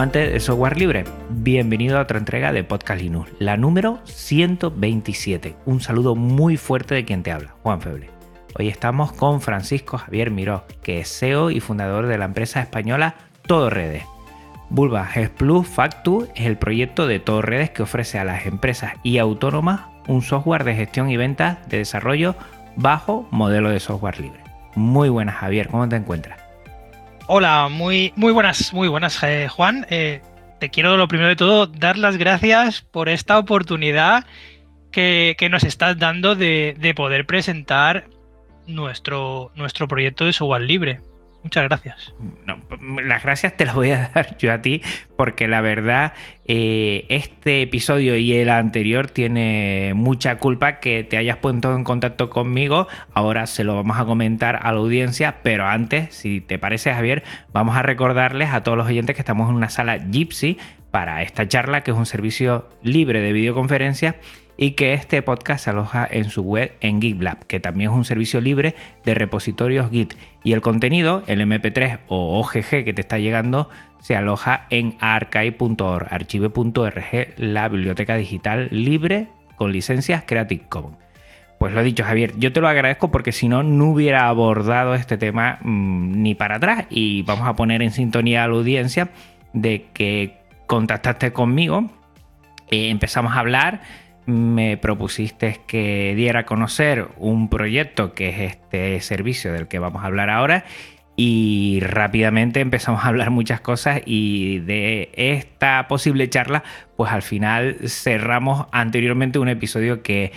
De software libre, bienvenido a otra entrega de Podcast Linux, la número 127. Un saludo muy fuerte de quien te habla, Juan Feble. Hoy estamos con Francisco Javier Miró, que es CEO y fundador de la empresa española Todo Redes. Bulba G Plus Factu es el proyecto de Todo Redes que ofrece a las empresas y autónomas un software de gestión y ventas de desarrollo bajo modelo de software libre. Muy buenas Javier, ¿cómo te encuentras? Hola, muy, muy buenas, muy buenas, eh, Juan. Eh, te quiero lo primero de todo dar las gracias por esta oportunidad que, que nos estás dando de, de, poder presentar nuestro, nuestro proyecto de software libre. Muchas gracias. No, las gracias te las voy a dar yo a ti, porque la verdad, eh, este episodio y el anterior tiene mucha culpa que te hayas puesto en contacto conmigo. Ahora se lo vamos a comentar a la audiencia, pero antes, si te parece, Javier, vamos a recordarles a todos los oyentes que estamos en una sala Gypsy para esta charla, que es un servicio libre de videoconferencias y que este podcast se aloja en su web en GitLab, que también es un servicio libre de repositorios Git. Y el contenido, el MP3 o OGG que te está llegando, se aloja en archive.org, archive.org, la biblioteca digital libre con licencias Creative Commons. Pues lo dicho, Javier, yo te lo agradezco porque si no, no hubiera abordado este tema mmm, ni para atrás. Y vamos a poner en sintonía a la audiencia de que contactaste conmigo, eh, empezamos a hablar me propusiste que diera a conocer un proyecto que es este servicio del que vamos a hablar ahora y rápidamente empezamos a hablar muchas cosas y de esta posible charla pues al final cerramos anteriormente un episodio que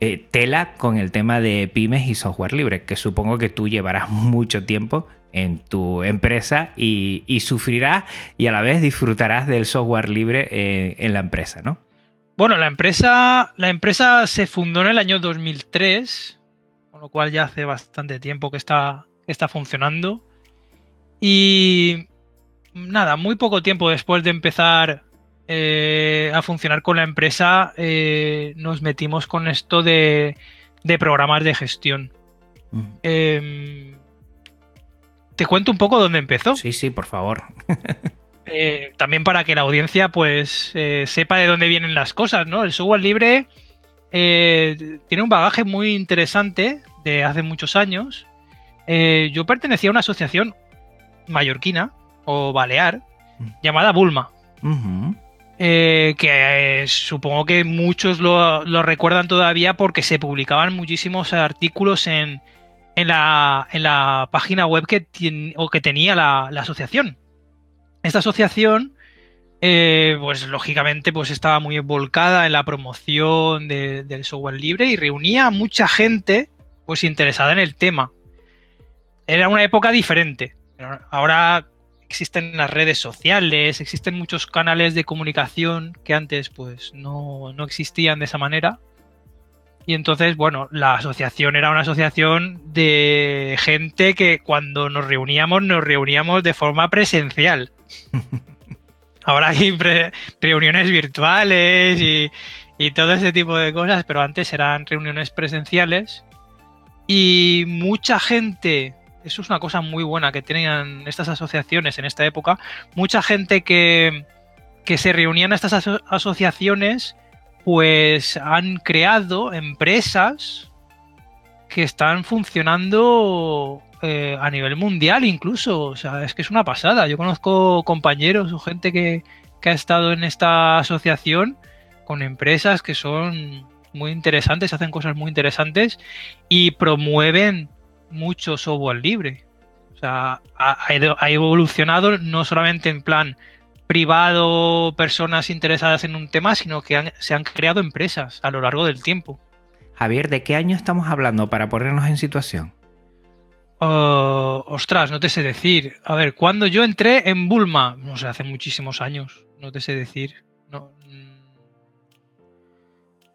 eh, tela con el tema de pymes y software libre que supongo que tú llevarás mucho tiempo en tu empresa y, sufrirás y a la vez disfrutarás del software libre eh, en la empresa, ¿no? Bueno, la empresa, la empresa se fundó en el año 2003, con lo cual ya hace bastante tiempo que está, que está funcionando. Y nada, muy poco tiempo después de empezar eh, a funcionar con la empresa, eh, nos metimos con esto de, de programas de gestión. Mm. Eh, ¿Te cuento un poco dónde empezó? Sí, sí, por favor. Eh, también para que la audiencia pues eh, sepa de dónde vienen las cosas, ¿no? El software libre eh, tiene un bagaje muy interesante de hace muchos años. Yo pertenecía a una asociación mallorquina o balear Mm. llamada Bulma. Uh -huh. que supongo que muchos lo, lo, recuerdan todavía porque se publicaban muchísimos artículos en, en, la, en la, página web que, ten, o que tenía la, la asociación. Esta asociación, eh, pues lógicamente, pues estaba muy volcada en la promoción de, del software libre y reunía a mucha gente, pues interesada en el tema. Era una época diferente. Ahora existen las redes sociales, existen muchos canales de comunicación que antes, pues, no, no existían de esa manera. Y entonces, bueno, la asociación era una asociación de gente que cuando nos reuníamos, nos reuníamos de forma presencial. Ahora hay reuniones virtuales y, y, todo ese tipo de cosas, pero antes eran reuniones presenciales. Y mucha gente, eso es una cosa muy buena que tenían estas asociaciones en esta época, mucha gente que, que se reunían a estas aso asociaciones, pues han creado empresas que están funcionando eh, a nivel mundial incluso. O sea, es que es una pasada. Yo conozco compañeros o gente que, que, ha estado en esta asociación con empresas que son muy interesantes, hacen cosas muy interesantes y promueven mucho software libre. O sea, ha, ha evolucionado no solamente en plan privado, personas interesadas en un tema, sino que se han creado empresas a lo largo del tiempo. Javier, ¿de qué año estamos hablando para ponernos en situación? Uh, ostras, no te sé decir. A ver, cuando yo entré en Bulma, no sé, hace muchísimos años, no te sé decir. No, mm,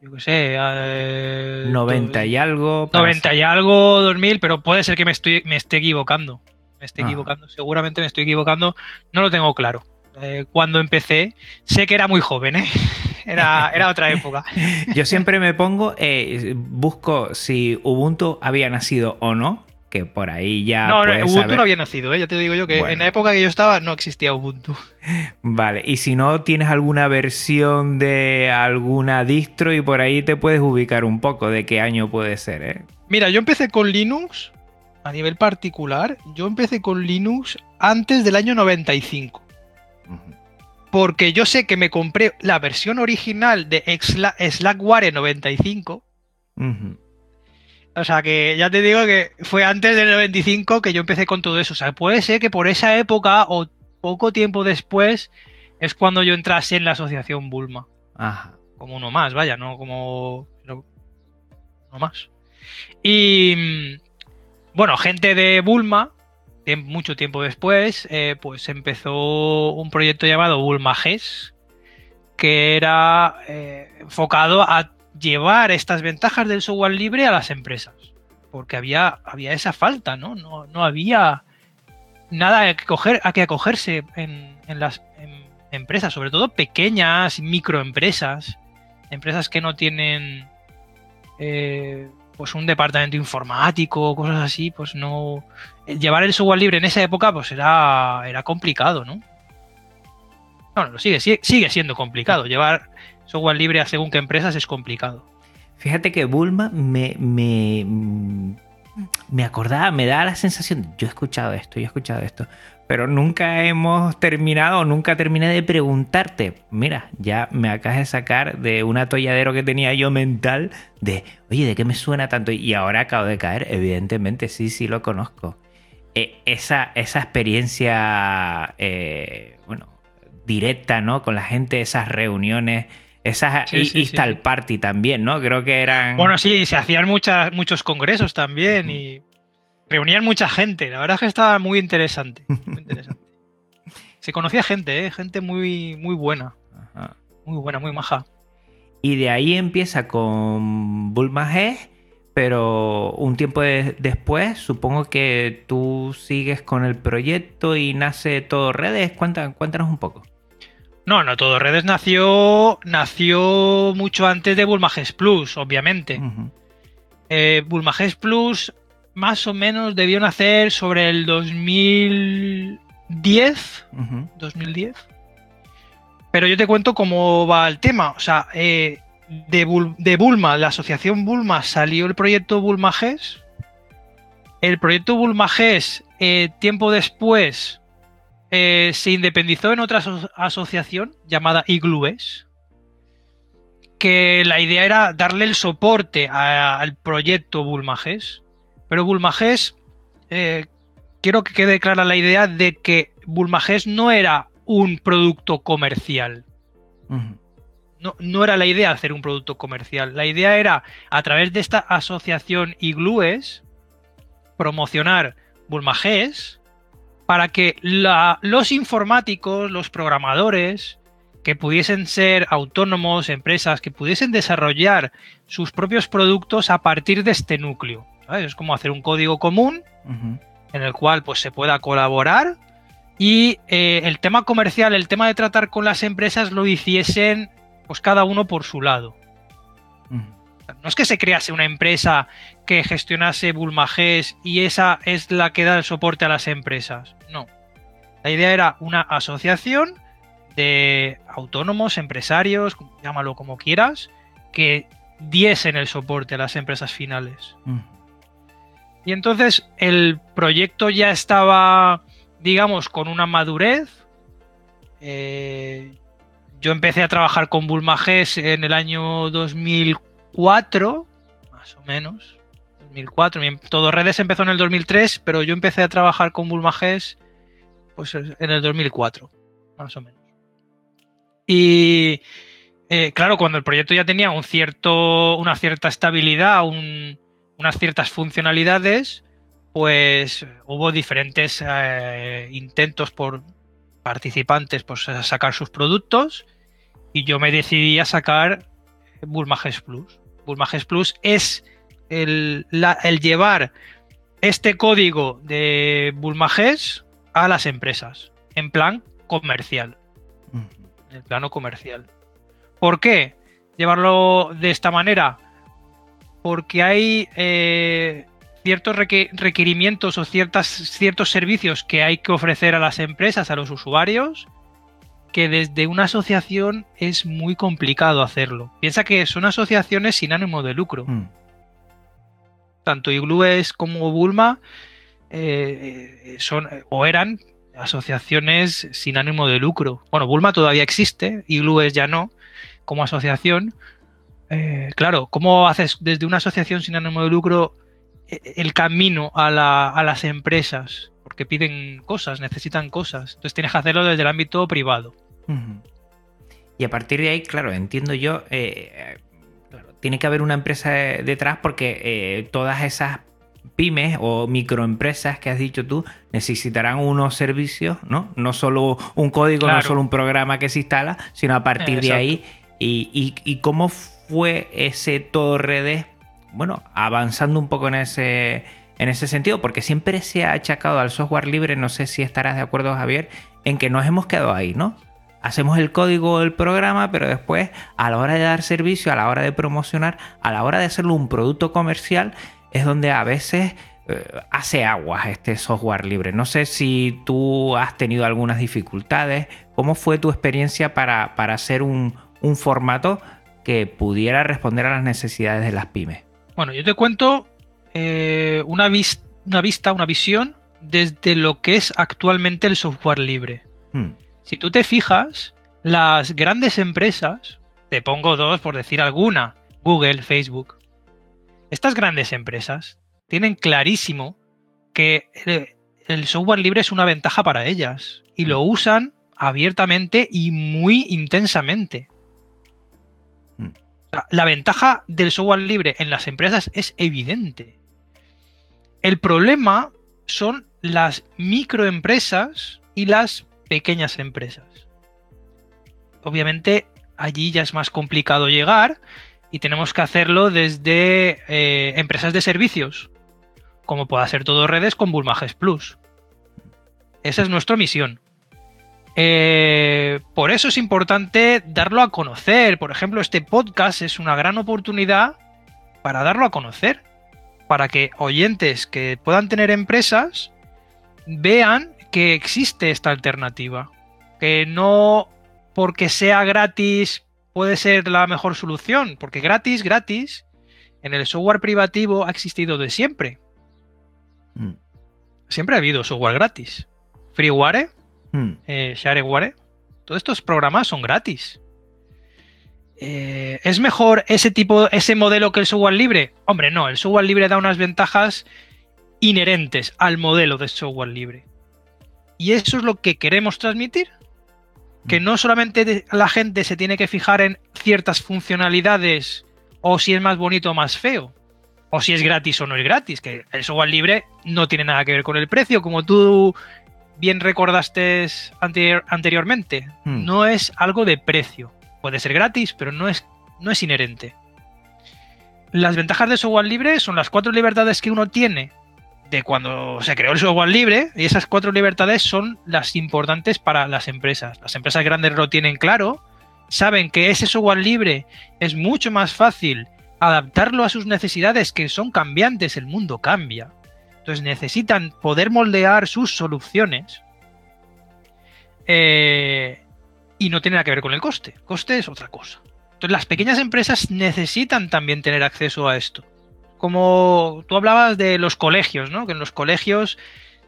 yo qué sé. Eh, 90 y algo. 90 y algo, 2000, pero puede ser que me, estoy, me esté equivocando. Me esté equivocando, seguramente me estoy equivocando. No lo tengo claro. Eh, cuando empecé, sé que era muy joven, ¿eh? Era, era otra época. Yo siempre me pongo, eh, busco si Ubuntu había nacido o no, que por ahí ya. No, no Ubuntu no había nacido, ¿eh? ya te digo yo que en la época que yo estaba no existía Ubuntu. Vale, y si no tienes alguna versión de alguna distro y por ahí te puedes ubicar un poco de qué año puede ser, ¿eh? Mira, yo empecé con Linux a nivel particular, yo empecé con Linux antes del año 95 porque yo sé que me compré la versión original de Slackware 95. O sea que ya te digo que fue antes del 95 que yo empecé con todo eso. O sea, puede ser que por esa época o poco tiempo después es cuando yo entrase en la asociación Bulma. Ajá. Como uno más, vaya, no como. No, uno más. Y. Mm, bueno, gente de Bulma mucho tiempo después, eh, pues empezó un proyecto llamado Bulmages, que era eh, enfocado a llevar estas ventajas del software libre a las empresas. Porque había, había esa falta, ¿no? No, había nada a que, a que acogerse en, las empresas, sobre todo pequeñas, microempresas, empresas que no tienen eh, pues un departamento informático, cosas así, pues no. Llevar el software libre en esa época, pues era, era complicado, ¿no? Bueno, sigue, sigue, siendo complicado. Llevar software libre a según qué empresas es complicado. Fíjate que Bulma me, me, me acordaba, me da la sensación, yo he escuchado esto, yo he escuchado esto, pero nunca hemos terminado, nunca terminé de preguntarte. Mira, ya me acabas de sacar de un atolladero que tenía yo mental de, oye, ¿de qué me suena tanto? Y ahora acabo de caer, evidentemente, sí, sí lo conozco. E, esa, esa experiencia, eh, bueno, directa, ¿no? Con la gente, esas reuniones. Esas y, tal Party también, ¿no? Creo que eran. Bueno, sí, se hacían muchas, muchos congresos también y reunían mucha gente. La verdad es que estaba muy interesante. Se conocía gente, ¿eh? gente muy, muy buena. Muy buena, muy maja. Y de ahí empieza con Bulma G, pero un tiempo después supongo que tú sigues con el proyecto y nace Todo Redes. Cuéntanos, un poco. No, no, Todo Redes nació, nació mucho antes de Bulmages Plus, obviamente. Uh Plus más o menos debió nacer sobre el 2010. 2010. Pero yo te cuento cómo va el tema. O sea, eh, de, Bulma, la asociación Bulma, salió el proyecto Bulma GES. El proyecto Bulma GES, eh, tiempo después, eh, se independizó en otra asociación llamada Iglues. Que la idea era darle el soporte al proyecto Bulma GES pero Bulmages, eh, quiero que quede clara la idea de que Bulmages no era un producto comercial. No, no, era la idea hacer un producto comercial. La idea era, a través de esta asociación Iglues, promocionar Bulmages para que los informáticos, los programadores, que pudiesen ser autónomos, empresas, que pudiesen desarrollar sus propios productos a partir de este núcleo. Es como hacer un código común en el cual pues, se pueda colaborar y eh, el tema comercial, el tema de tratar con las empresas lo hiciesen pues cada uno por su lado. No es que se crease una empresa que gestionase Bulmages y esa es la que da el soporte a las empresas. No. La idea era una asociación de autónomos, empresarios, llámalo como quieras, que diesen el soporte a las empresas finales. Y entonces el proyecto ya estaba, digamos, con una madurez. Eh, yo empecé a trabajar con Bulmages en el año 2004, más o menos. 2004. Todo Redes empezó en el 2003, pero yo empecé a trabajar con Bulmages pues, en el 2004, más o menos. Y eh, claro, cuando el proyecto ya tenía una cierta estabilidad, unas ciertas funcionalidades, pues hubo diferentes eh, intentos por participantes por sacar sus productos y yo me decidí a sacar Bulmages Plus. Bulmages Plus es el, el llevar este código de Bulmages a las empresas en plan comercial. En el plano comercial. ¿Por qué llevarlo de esta manera? Porque hay eh, ciertos requerimientos o ciertas, ciertos servicios que hay que ofrecer a las empresas, a los usuarios, que desde una asociación es muy complicado hacerlo. Piensa que son asociaciones sin ánimo de lucro. Mm. Tanto Iglues como Bulma eh, eh, son o eran asociaciones sin ánimo de lucro. Bueno, Bulma todavía existe, Iglues ya no, como asociación. Eh, claro, ¿cómo haces desde una asociación sin ánimo de lucro el camino a, las empresas, porque piden cosas, necesitan cosas. Entonces tienes que hacerlo desde el ámbito privado. Y a partir de ahí, claro, entiendo yo, eh, tiene que haber una empresa detrás porque eh, todas esas pymes o microempresas que has dicho tú necesitarán unos servicios, ¿no? No solo un código, no solo un programa que se instala, sino a partir de ahí. Y, y, cómo fue ese todo redes bueno, avanzando un poco en ese, en ese sentido, porque siempre se ha achacado al software libre, no sé si estarás de acuerdo Javier, en que nos hemos quedado ahí, ¿no? Hacemos el código del programa, pero después a la hora de dar servicio, a la hora de promocionar, a la hora de hacerlo un producto comercial, es donde a veces eh, hace aguas este software libre. No sé si tú has tenido algunas dificultades. ¿Cómo fue tu experiencia para, para hacer un, un formato que pudiera responder a las necesidades de las pymes? Bueno, yo te cuento eh, una, una, vista, una visión desde lo que es actualmente el software libre. Hmm. Si tú te fijas, las grandes empresas, te pongo dos por decir alguna, Google, Facebook, estas grandes empresas tienen clarísimo que el software libre es una ventaja para ellas y lo hmm. usan abiertamente y muy intensamente. La ventaja del software libre en las empresas es evidente. El problema son las microempresas y las pequeñas empresas. Obviamente allí ya es más complicado llegar y tenemos que hacerlo desde eh, empresas de servicios, como pueda ser todo redes con Bulmages Plus. Esa es nuestra misión. Eh, por eso es importante darlo a conocer. Por ejemplo, este podcast es una gran oportunidad para darlo a conocer. Para que oyentes que puedan tener empresas vean que existe esta alternativa. Que no porque sea gratis puede ser la mejor solución. Porque gratis, gratis, en el software privativo ha existido de siempre. Mm. Siempre ha habido software gratis. Freeware Hmm. Eh, Shareware, todos estos programas son gratis. Eh, ¿Es mejor ese tipo, ese modelo que el software libre? Hombre, no, el software libre da unas ventajas inherentes al modelo de software libre. Y eso es lo que queremos transmitir. Que no solamente la gente se tiene que fijar en ciertas funcionalidades o si es más bonito o más feo, o si es gratis o no es gratis, que el software libre no tiene nada que ver con el precio, como tú bien recordaste anteriormente, hmm. no es algo de precio. Puede ser gratis, pero no es, no es inherente. Las ventajas de software libre son las cuatro libertades que uno tiene cuando se creó el software libre, y esas cuatro libertades son las importantes para las empresas. Las empresas grandes lo tienen claro, saben que ese software libre es mucho más fácil adaptarlo a sus necesidades que son cambiantes, el mundo cambia. Entonces necesitan poder moldear sus soluciones eh, y no tiene nada que ver con el coste. Coste es otra cosa. Entonces las pequeñas empresas necesitan también tener acceso a esto. Como tú hablabas de los colegios, ¿no? Que en los colegios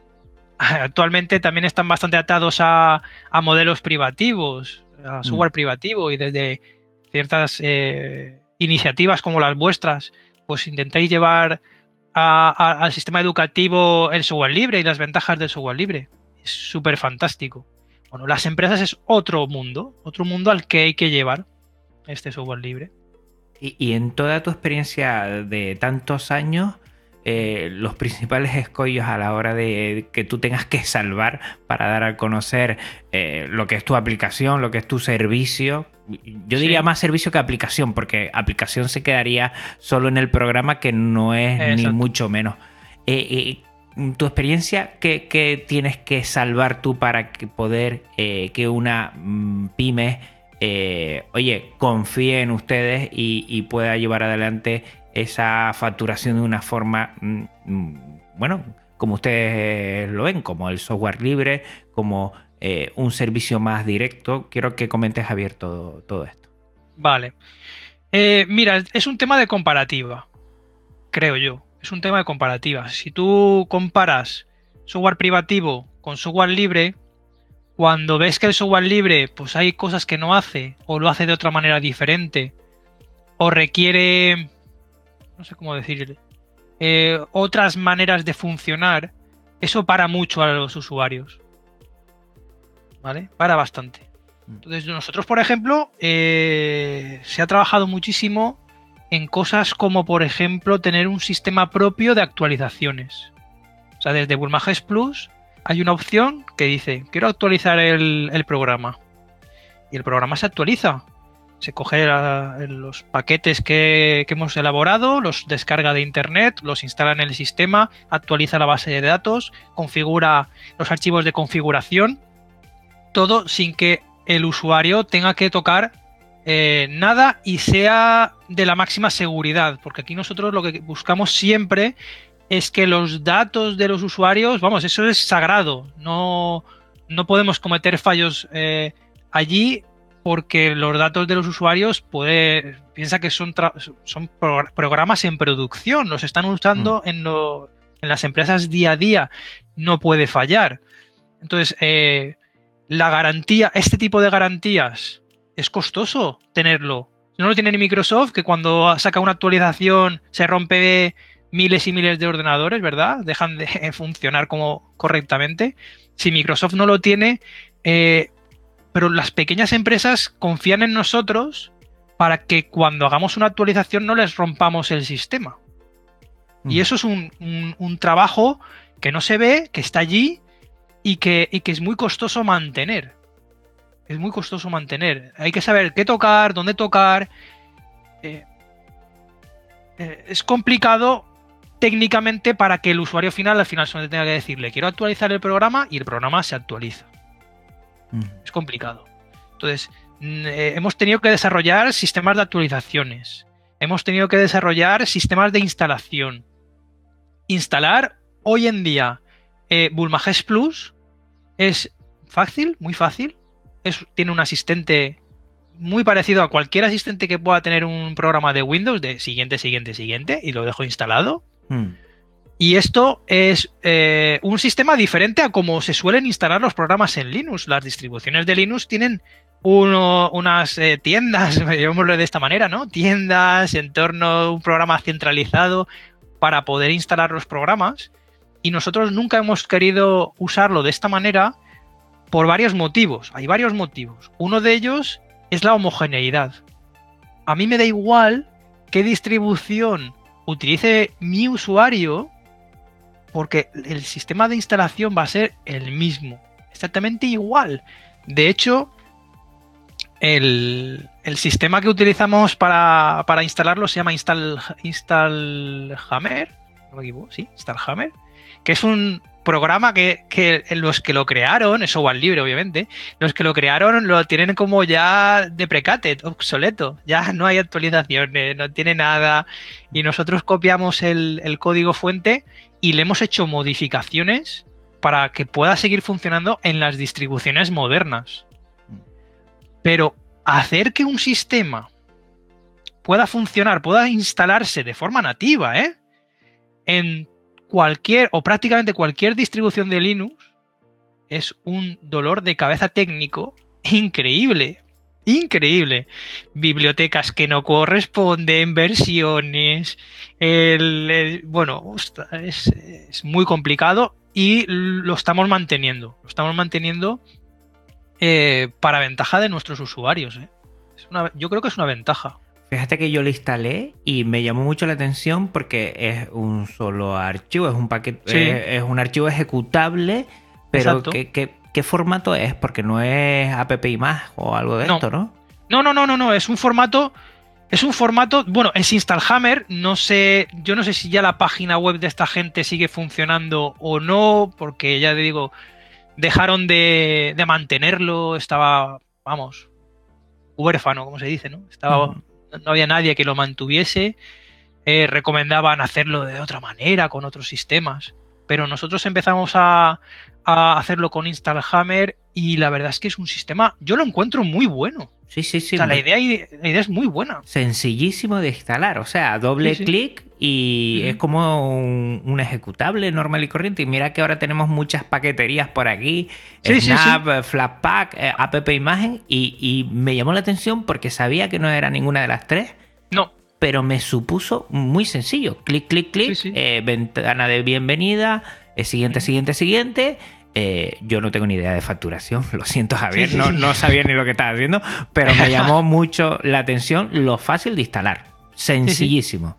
actualmente también están bastante atados a, modelos privativos, a mm. software privativo y desde ciertas eh, iniciativas como las vuestras, pues intentáis llevar al sistema educativo el software libre y las ventajas del software libre. Es súper fantástico. Bueno, las empresas es otro mundo, otro mundo al que hay que llevar este software libre. Y, en toda tu experiencia de tantos años, eh, los principales escollos a la hora de que tú tengas que salvar para dar a conocer eh, lo que es tu aplicación, lo que es tu servicio. Yo diría más servicio que aplicación, porque aplicación se quedaría solo en el programa, que no es ni mucho menos. Eh, tu experiencia, ¿qué, tienes que salvar tú para poder que una mm, pyme eh, oye, confíe en ustedes y, pueda llevar adelante esa facturación de una forma, mm, mm, bueno, como ustedes lo ven, como el software libre, como eh, un servicio más directo. Quiero que comentes, Javier, todo, todo esto. Vale. Eh, mira, es un tema de comparativa, creo yo. Es un tema de comparativa. Si tú comparas software privativo con software libre, cuando ves que el software libre, pues hay cosas que no hace, o lo hace de otra manera diferente, o requiere, no sé cómo decirle, eh, otras maneras de funcionar, eso para mucho a los usuarios. ¿Vale? Para bastante. Mm. Entonces, nosotros, por ejemplo, eh, se ha trabajado muchísimo en cosas como, por ejemplo, tener un sistema propio de actualizaciones. O sea, desde Bulmages Plus hay una opción que dice, quiero actualizar el, programa. Y el programa se actualiza. Se coge los paquetes que, hemos elaborado, los descarga de internet, los instala en el sistema, actualiza la base de datos, configura los archivos de configuración, todo sin que el usuario tenga que tocar eh, nada y sea de la máxima seguridad, porque aquí nosotros lo que buscamos siempre es que los datos de los usuarios, vamos, eso es sagrado. No, no podemos cometer fallos eh, allí porque los datos de los usuarios puede, piensa que son, son programas en producción, los están usando mm. en, en, las empresas día a día, no puede fallar. Entonces, eh, la garantía, este tipo de garantías, es costoso tenerlo. No lo tiene ni Microsoft, que cuando saca una actualización se rompe miles y miles de ordenadores, ¿verdad? Dejan de funcionar como correctamente. Si Microsoft no lo tiene, eh, pero las pequeñas empresas confían en nosotros para que cuando hagamos una actualización no les rompamos el sistema. Y eso es un, trabajo que no se ve, que está allí y que, que es muy costoso mantener. Es muy costoso mantener. Hay que saber qué tocar, dónde tocar. Eh, eh, es complicado técnicamente para que el usuario final al final solo tenga que decirle quiero actualizar el programa y el programa se actualiza. Mm. Es complicado. Entonces, mm, eh, hemos tenido que desarrollar sistemas de actualizaciones. Hemos tenido que desarrollar sistemas de instalación. Instalar hoy en día eh, Plus es fácil, muy fácil. Es, tiene un asistente muy parecido a cualquier asistente que pueda tener un programa de Windows de siguiente, siguiente, siguiente y lo dejo instalado. Hmm. Y esto es eh, un sistema diferente a como se suelen instalar los programas en Linux. Las distribuciones de Linux tienen unas eh, tiendas, llamémoslo de esta manera, ¿no? Tiendas en torno a un programa centralizado para poder instalar los programas. Y nosotros nunca hemos querido usarlo de esta manera por varios motivos. Hay varios motivos. Uno de ellos es la homogeneidad. A mí me da igual qué distribución utilice mi usuario porque el sistema de instalación va a ser el mismo, exactamente igual. De hecho, el, sistema que utilizamos para, instalarlo se llama Install, no me equivoco, sí, Installhammer, que es un, programa que, los que lo crearon, es software libre obviamente, los que lo crearon lo tienen como ya deprecated, obsoleto, ya no hay actualizaciones, no tiene nada y nosotros copiamos el, código fuente y le hemos hecho modificaciones para que pueda seguir funcionando en las distribuciones modernas. Pero hacer que un sistema pueda funcionar, pueda instalarse de forma nativa, ¿eh? En cualquier o prácticamente cualquier distribución de Linux es un dolor de cabeza técnico increíble. Increíble. Bibliotecas que no corresponden, versiones. bueno, es, es, muy complicado y lo estamos manteniendo. Lo estamos manteniendo eh, para ventaja de nuestros usuarios. ¿eh? Yo creo que es una ventaja. Fíjate que yo lo instalé y me llamó mucho la atención porque es un solo archivo, es un paquete, Sí. es, es un archivo ejecutable, pero. ¿qué, qué, qué formato es? Porque no es app más o algo de No. esto, ¿no? No, no, no, no, no. Es un formato. Es un formato. Bueno, es Installhammer. No sé. Yo no sé si ya la página web de esta gente sigue funcionando o no. Porque ya te digo. Dejaron de, de mantenerlo. Estaba. Vamos. Huérfano, como se dice, ¿no? Estaba. No había nadie que lo mantuviese. Eh, recomendaban hacerlo de otra manera, con otros sistemas. Pero nosotros empezamos a, a hacerlo con Installhammer. Y la verdad es que es un sistema. Yo lo encuentro muy bueno. Sí, sí, sí. O sea, la idea, la idea es muy buena. Sencillísimo de instalar, o sea, doble Sí, sí. clic y es como un, un ejecutable normal y corriente. Y mira que ahora tenemos muchas paqueterías por aquí, Sí, Snap, Flatpak, eh, App Imagen, y, y me llamó la atención porque sabía que no era ninguna de las tres, No, pero me supuso muy sencillo. Clic, clic, clic, eh, ventana de bienvenida, eh, siguiente, siguiente, siguiente. Eh, yo no tengo ni idea de facturación, lo siento Javier, no, sabía ni lo que estaba haciendo, pero me llamó mucho la atención lo fácil de instalar. Sencillísimo.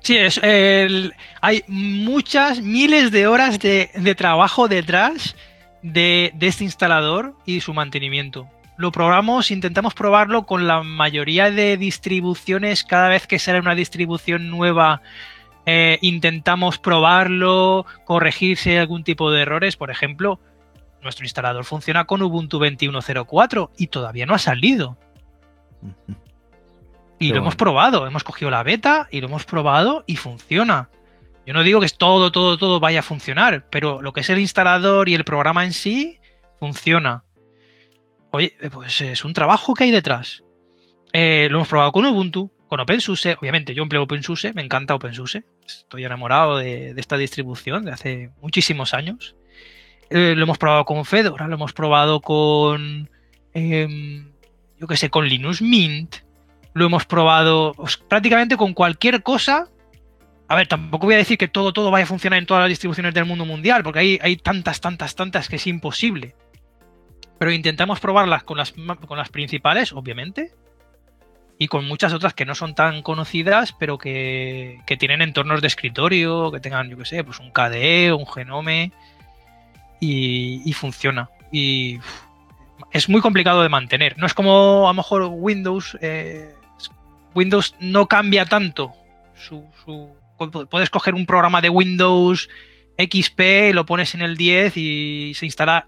sí, es, hay muchas, miles de horas de, de trabajo detrás de, de este instalador y su mantenimiento. Lo probamos, intentamos probarlo con la mayoría de distribuciones. Cada vez que sale una distribución nueva, eh, intentamos probarlo, corregir si hay algún tipo de errores. Por ejemplo, nuestro instalador funciona con Ubuntu 21.04 y todavía no ha salido. Y Qué lo hemos probado, hemos cogido la beta y lo hemos probado y funciona. Yo no digo que todo, todo, todo vaya a funcionar, pero lo que es el instalador y el programa en sí funciona. Oye, pues es un trabajo que hay detrás. Eh, lo hemos probado con Ubuntu, con OpenSUSE. Obviamente, yo empleo OpenSUSE, me encanta OpenSUSE. Estoy enamorado de, esta distribución de hace muchísimos años. Eh, lo hemos probado con Fedora, lo hemos probado con. em, yo qué sé, con Linux Mint. Lo hemos probado prácticamente con cualquier cosa. A ver, tampoco voy a decir que todo, todo vaya a funcionar en todas las distribuciones del mundo mundial, porque hay, hay tantas, tantas, tantas que es imposible. Pero intentamos probarlas con las, con las principales, obviamente. Y con muchas otras que no son tan conocidas, pero que, que tienen entornos de escritorio, que tengan, yo qué sé, pues un KDE, un Genome. Y, y funciona. Y es muy complicado de mantener. No es como a lo mejor Windows. eh, Windows no cambia tanto. Su- puedes coger un programa de Windows XP, lo pones en el 10 y se instala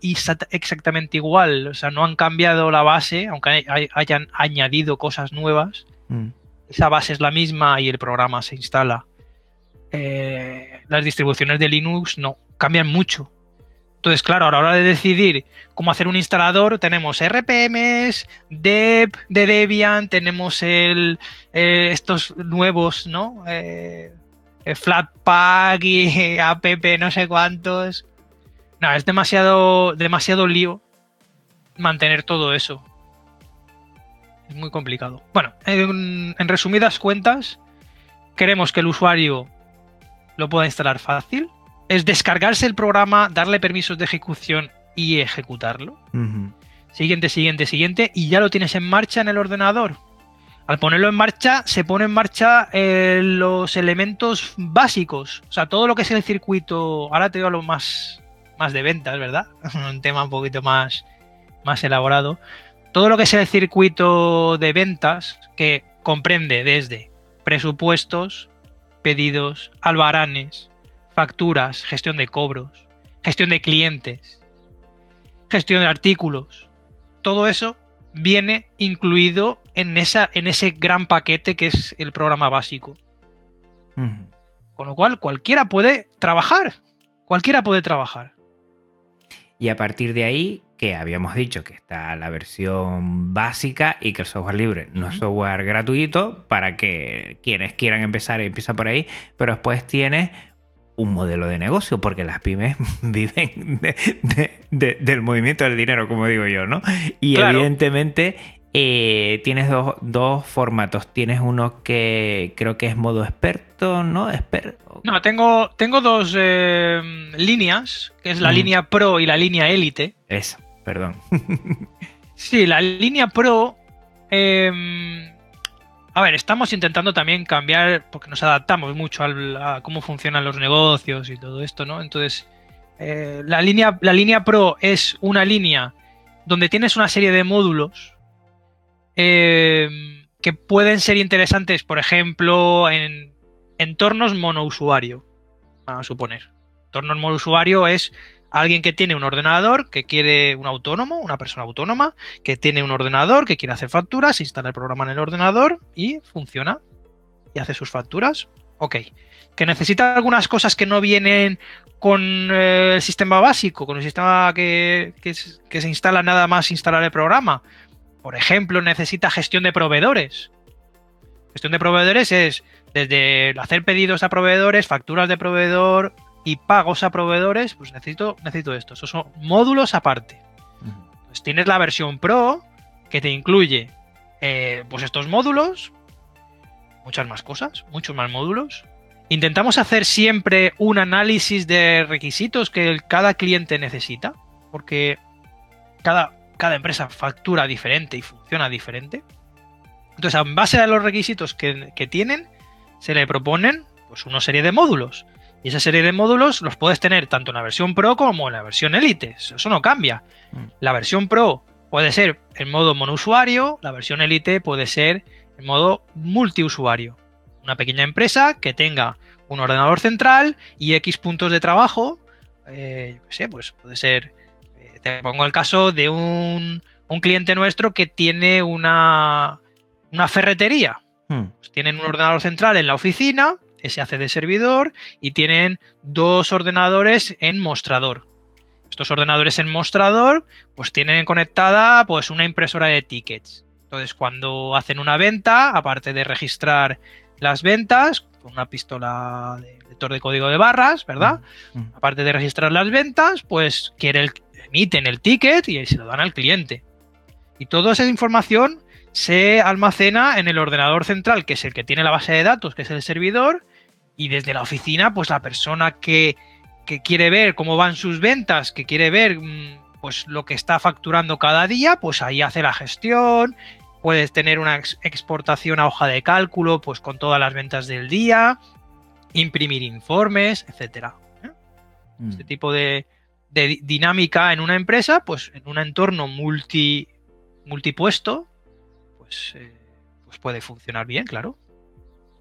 exactamente igual. O sea, no han cambiado la base, aunque hay- hay- hayan añadido cosas nuevas. Mm. Esa base es la misma y el programa se instala. Eh, las distribuciones de Linux no, cambian mucho. Entonces, claro, a la hora de decidir cómo hacer un instalador, tenemos RPMs, Deb de Debian, tenemos el, eh, estos nuevos, ¿no? Eh, Flatpak y eh, app no sé cuántos. No, es demasiado, demasiado lío mantener todo eso. Es muy complicado. Bueno, en, en resumidas cuentas, queremos que el usuario lo pueda instalar fácil. Es descargarse el programa, darle permisos de ejecución y ejecutarlo. Siguiente, siguiente, siguiente. Y ya lo tienes en marcha en el ordenador. Al ponerlo en marcha, se pone en marcha eh, los elementos básicos. O sea, todo lo que es el circuito. Ahora te digo lo más, más de ventas, ¿verdad? Un tema un poquito más, más elaborado. Todo lo que es el circuito de ventas, que comprende desde presupuestos, pedidos, albaranes, facturas, gestión de cobros, gestión de clientes, gestión de artículos. Todo eso viene incluido en, esa, en ese gran paquete que es el programa básico. Con lo cual, cualquiera puede trabajar. Cualquiera puede trabajar. Y a partir de ahí, que habíamos dicho que está la versión básica y que el software libre no es software gratuito para que quienes quieran empezar empiezan por ahí, pero después tienes un modelo de negocio, porque las pymes viven de- de- de- del movimiento del dinero, como digo yo, ¿no? Y Claro. evidentemente eh, tienes dos, dos formatos. Tienes uno que creo que es modo experto, ¿no? Exper- No, tengo, tengo dos eh, líneas, que es la Mm. línea Pro y la línea Élite. Eso. Perdón. sí, la línea Pro. em, a ver, estamos intentando también cambiar, porque nos adaptamos mucho al- a cómo funcionan los negocios y todo esto, ¿no? Entonces, eh, la, línea, la línea Pro es una línea donde tienes una serie de módulos em, que pueden ser interesantes, por ejemplo, en entornos monousuario, a suponer. Entornos monousuario es alguien que tiene un ordenador, que quiere un autónomo, una persona autónoma, que tiene un ordenador, que quiere hacer facturas, instala el programa en el ordenador y funciona. Y hace sus facturas. Ok. Que necesita algunas cosas que no vienen con eh, el sistema básico, con el sistema que se instala nada más instalar el programa. Por ejemplo, necesita gestión de proveedores. Gestión de proveedores es desde hacer pedidos a proveedores, facturas de proveedor y pagos a proveedores, pues necesito, necesito esto. Esos son módulos aparte. Pues tienes la versión Pro que te incluye eh, pues estos módulos, muchas más cosas, muchos más módulos. Intentamos hacer siempre un análisis de requisitos que cada cliente necesita, porque cada, cada empresa factura diferente y funciona diferente. Entonces, en base a los requisitos que, que tienen, se le proponen pues, una serie de módulos. Y esa serie de módulos los puedes tener tanto en la versión Pro como en la versión Elite. Eso no cambia. Mm. La versión Pro puede ser en modo monousuario, la versión Elite puede ser en modo multiusuario. Una pequeña empresa que tenga un ordenador central y X puntos de trabajo. eh, yo qué sé, pues puede ser. Te pongo el caso de un, un cliente nuestro que tiene una, una ferretería. Hmm. Pues tienen un ordenador central en la oficina, ese hace de servidor, y tienen dos ordenadores en mostrador. Estos ordenadores en mostrador, pues tienen conectada pues una impresora de tickets. Entonces, cuando hacen una venta, aparte de registrar las ventas con una pistola de lector de código de barras, ¿verdad? Mm. Aparte de registrar las ventas, pues quiere el- emiten el ticket y se lo dan al cliente. Y toda esa información se almacena en el ordenador central, que es el que tiene la base de datos, que es el servidor, y desde la oficina, pues la persona que, que quiere ver cómo van sus ventas, que quiere ver mm, pues lo que está facturando cada día, pues ahí hace la gestión, puedes tener una ex- exportación a hoja de cálculo, pues con todas las ventas del día, imprimir informes, etcétera. ¿eh? Hmm. Este tipo de, de di- dinámica en una empresa, pues en un entorno multi, multipuesto, pues, eh, pues puede funcionar bien, claro.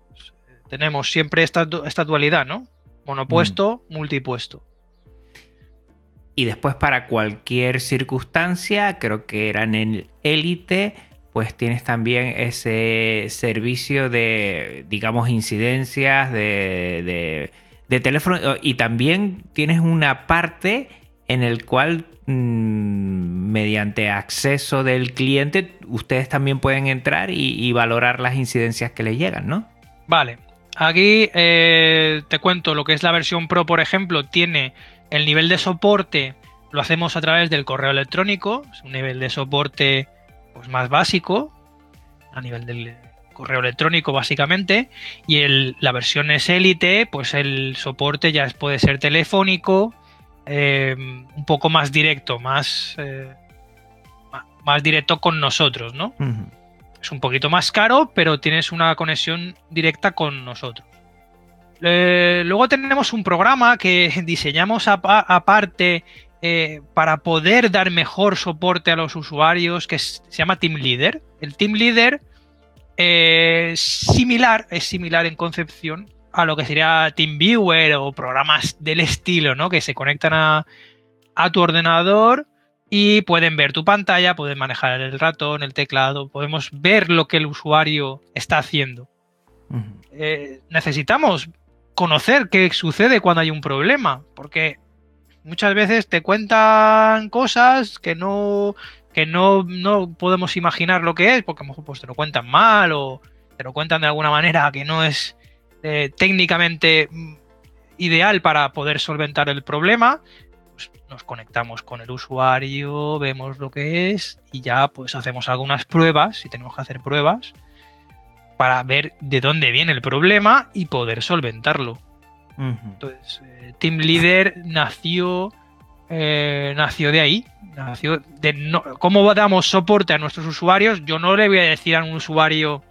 Pues, eh, tenemos siempre esta, esta dualidad, ¿no? Monopuesto, multipuesto. Y después para cualquier circunstancia, creo que era en el Elite, pues tienes también ese servicio de, digamos, incidencias de, de- de teléfono y también tienes una parte en el cual mm, mediante acceso del cliente ustedes también pueden entrar y, valorar las incidencias que le llegan, ¿no? Vale, aquí eh, te cuento lo que es la versión Pro, por ejemplo, tiene el nivel de soporte, lo hacemos a través del correo electrónico, es un nivel de soporte pues, más básico, a nivel del correo electrónico básicamente, y la versión es élite, pues el soporte ya puede ser telefónico, eh, un poco más directo, más, eh, más directo con nosotros, ¿no? Es un poquito más caro, pero tienes una conexión directa con nosotros. Eh, luego tenemos un programa que diseñamos apa- aparte eh, para poder dar mejor soporte a los usuarios, que es- se llama Team Leader. El Team Leader eh, similar, es similar en concepción a lo que sería TeamViewer o programas del estilo, ¿no? Que se conectan a, a tu ordenador y pueden ver tu pantalla, pueden manejar el ratón, el teclado, podemos ver lo que el usuario está haciendo. Eh, necesitamos conocer qué sucede cuando hay un problema, porque muchas veces te cuentan cosas que no que no, no podemos imaginar lo que es, porque a lo mejor pues, te lo cuentan mal o te lo cuentan de alguna manera que no es eh, técnicamente mm, ideal para poder solventar el problema. Pues nos conectamos con el usuario, vemos lo que es y ya pues hacemos algunas pruebas, si tenemos que hacer pruebas, para ver de dónde viene el problema y poder solventarlo. Entonces, eh, Team Leader nació eh, nació de ahí. Nació de no, cómo damos soporte a nuestros usuarios. Yo no le voy a decir a un usuario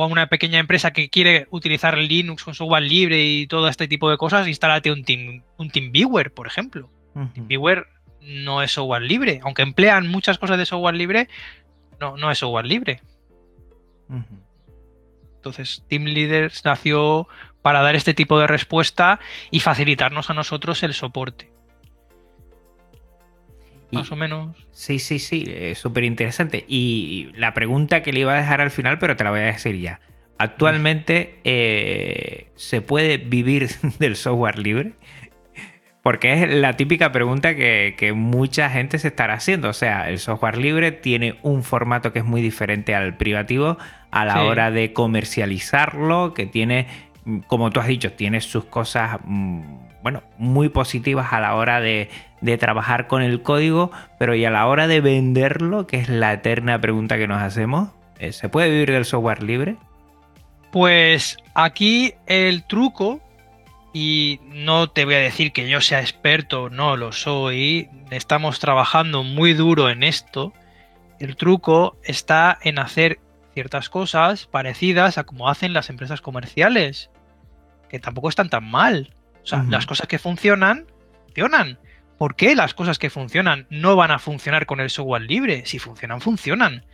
o a una pequeña empresa que quiere utilizar Linux con software libre y todo este tipo de cosas, instálate un, team, un TeamViewer, por ejemplo. TeamViewer no es software libre, aunque emplean muchas cosas de software libre, no, no es software libre. Entonces, Team Leaders nació para dar este tipo de respuesta y facilitarnos a nosotros el soporte. Más o menos. Sí, sí, sí, es súper interesante. Y la pregunta que le iba a dejar al final, pero te la voy a decir ya. Actualmente eh, se puede vivir del software libre. Porque es la típica pregunta que, mucha gente se estará haciendo. O sea, el software libre tiene un formato que es muy diferente al privativo a la hora de comercializarlo, que tiene, como tú has dicho, tiene sus cosas, mm, bueno, muy positivas a la hora de, trabajar con el código, pero y a la hora de venderlo, que es la eterna pregunta que nos hacemos, eh, ¿se puede vivir del software libre? Pues aquí el truco y no te voy a decir que yo sea experto, no lo soy. Estamos trabajando muy duro en esto. El truco está en hacer ciertas cosas parecidas a como hacen las empresas comerciales, que tampoco están tan mal. O sea, las cosas que funcionan, funcionan. ¿Por qué las cosas que funcionan no van a funcionar con el software libre? Si funcionan, funcionan.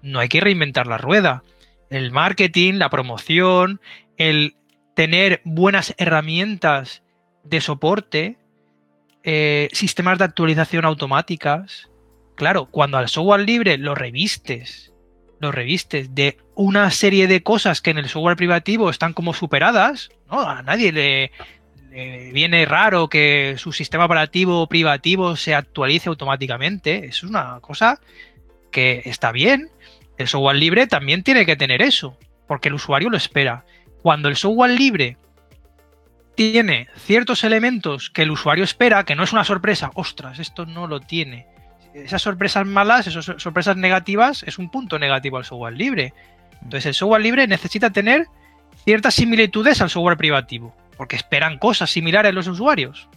No hay que reinventar la rueda. El marketing, la promoción, el tener buenas herramientas de soporte, eh, sistemas de actualización automáticas. Claro, cuando al software libre lo revistes, lo revistes de una serie de cosas que en el software privativo están como superadas, ¿no? A nadie le, viene raro que su sistema operativo privativo se actualice automáticamente. Es una cosa que está bien. El software libre también tiene que tener eso, porque el usuario lo espera. Cuando el software libre tiene ciertos elementos que el usuario espera, que no es una sorpresa, ostras, esto no lo tiene. Esas sorpresas malas, esas sorpresas negativas, es un punto negativo al software libre. Entonces el software libre necesita tener ciertas similitudes al software privativo, porque esperan cosas similares los usuarios.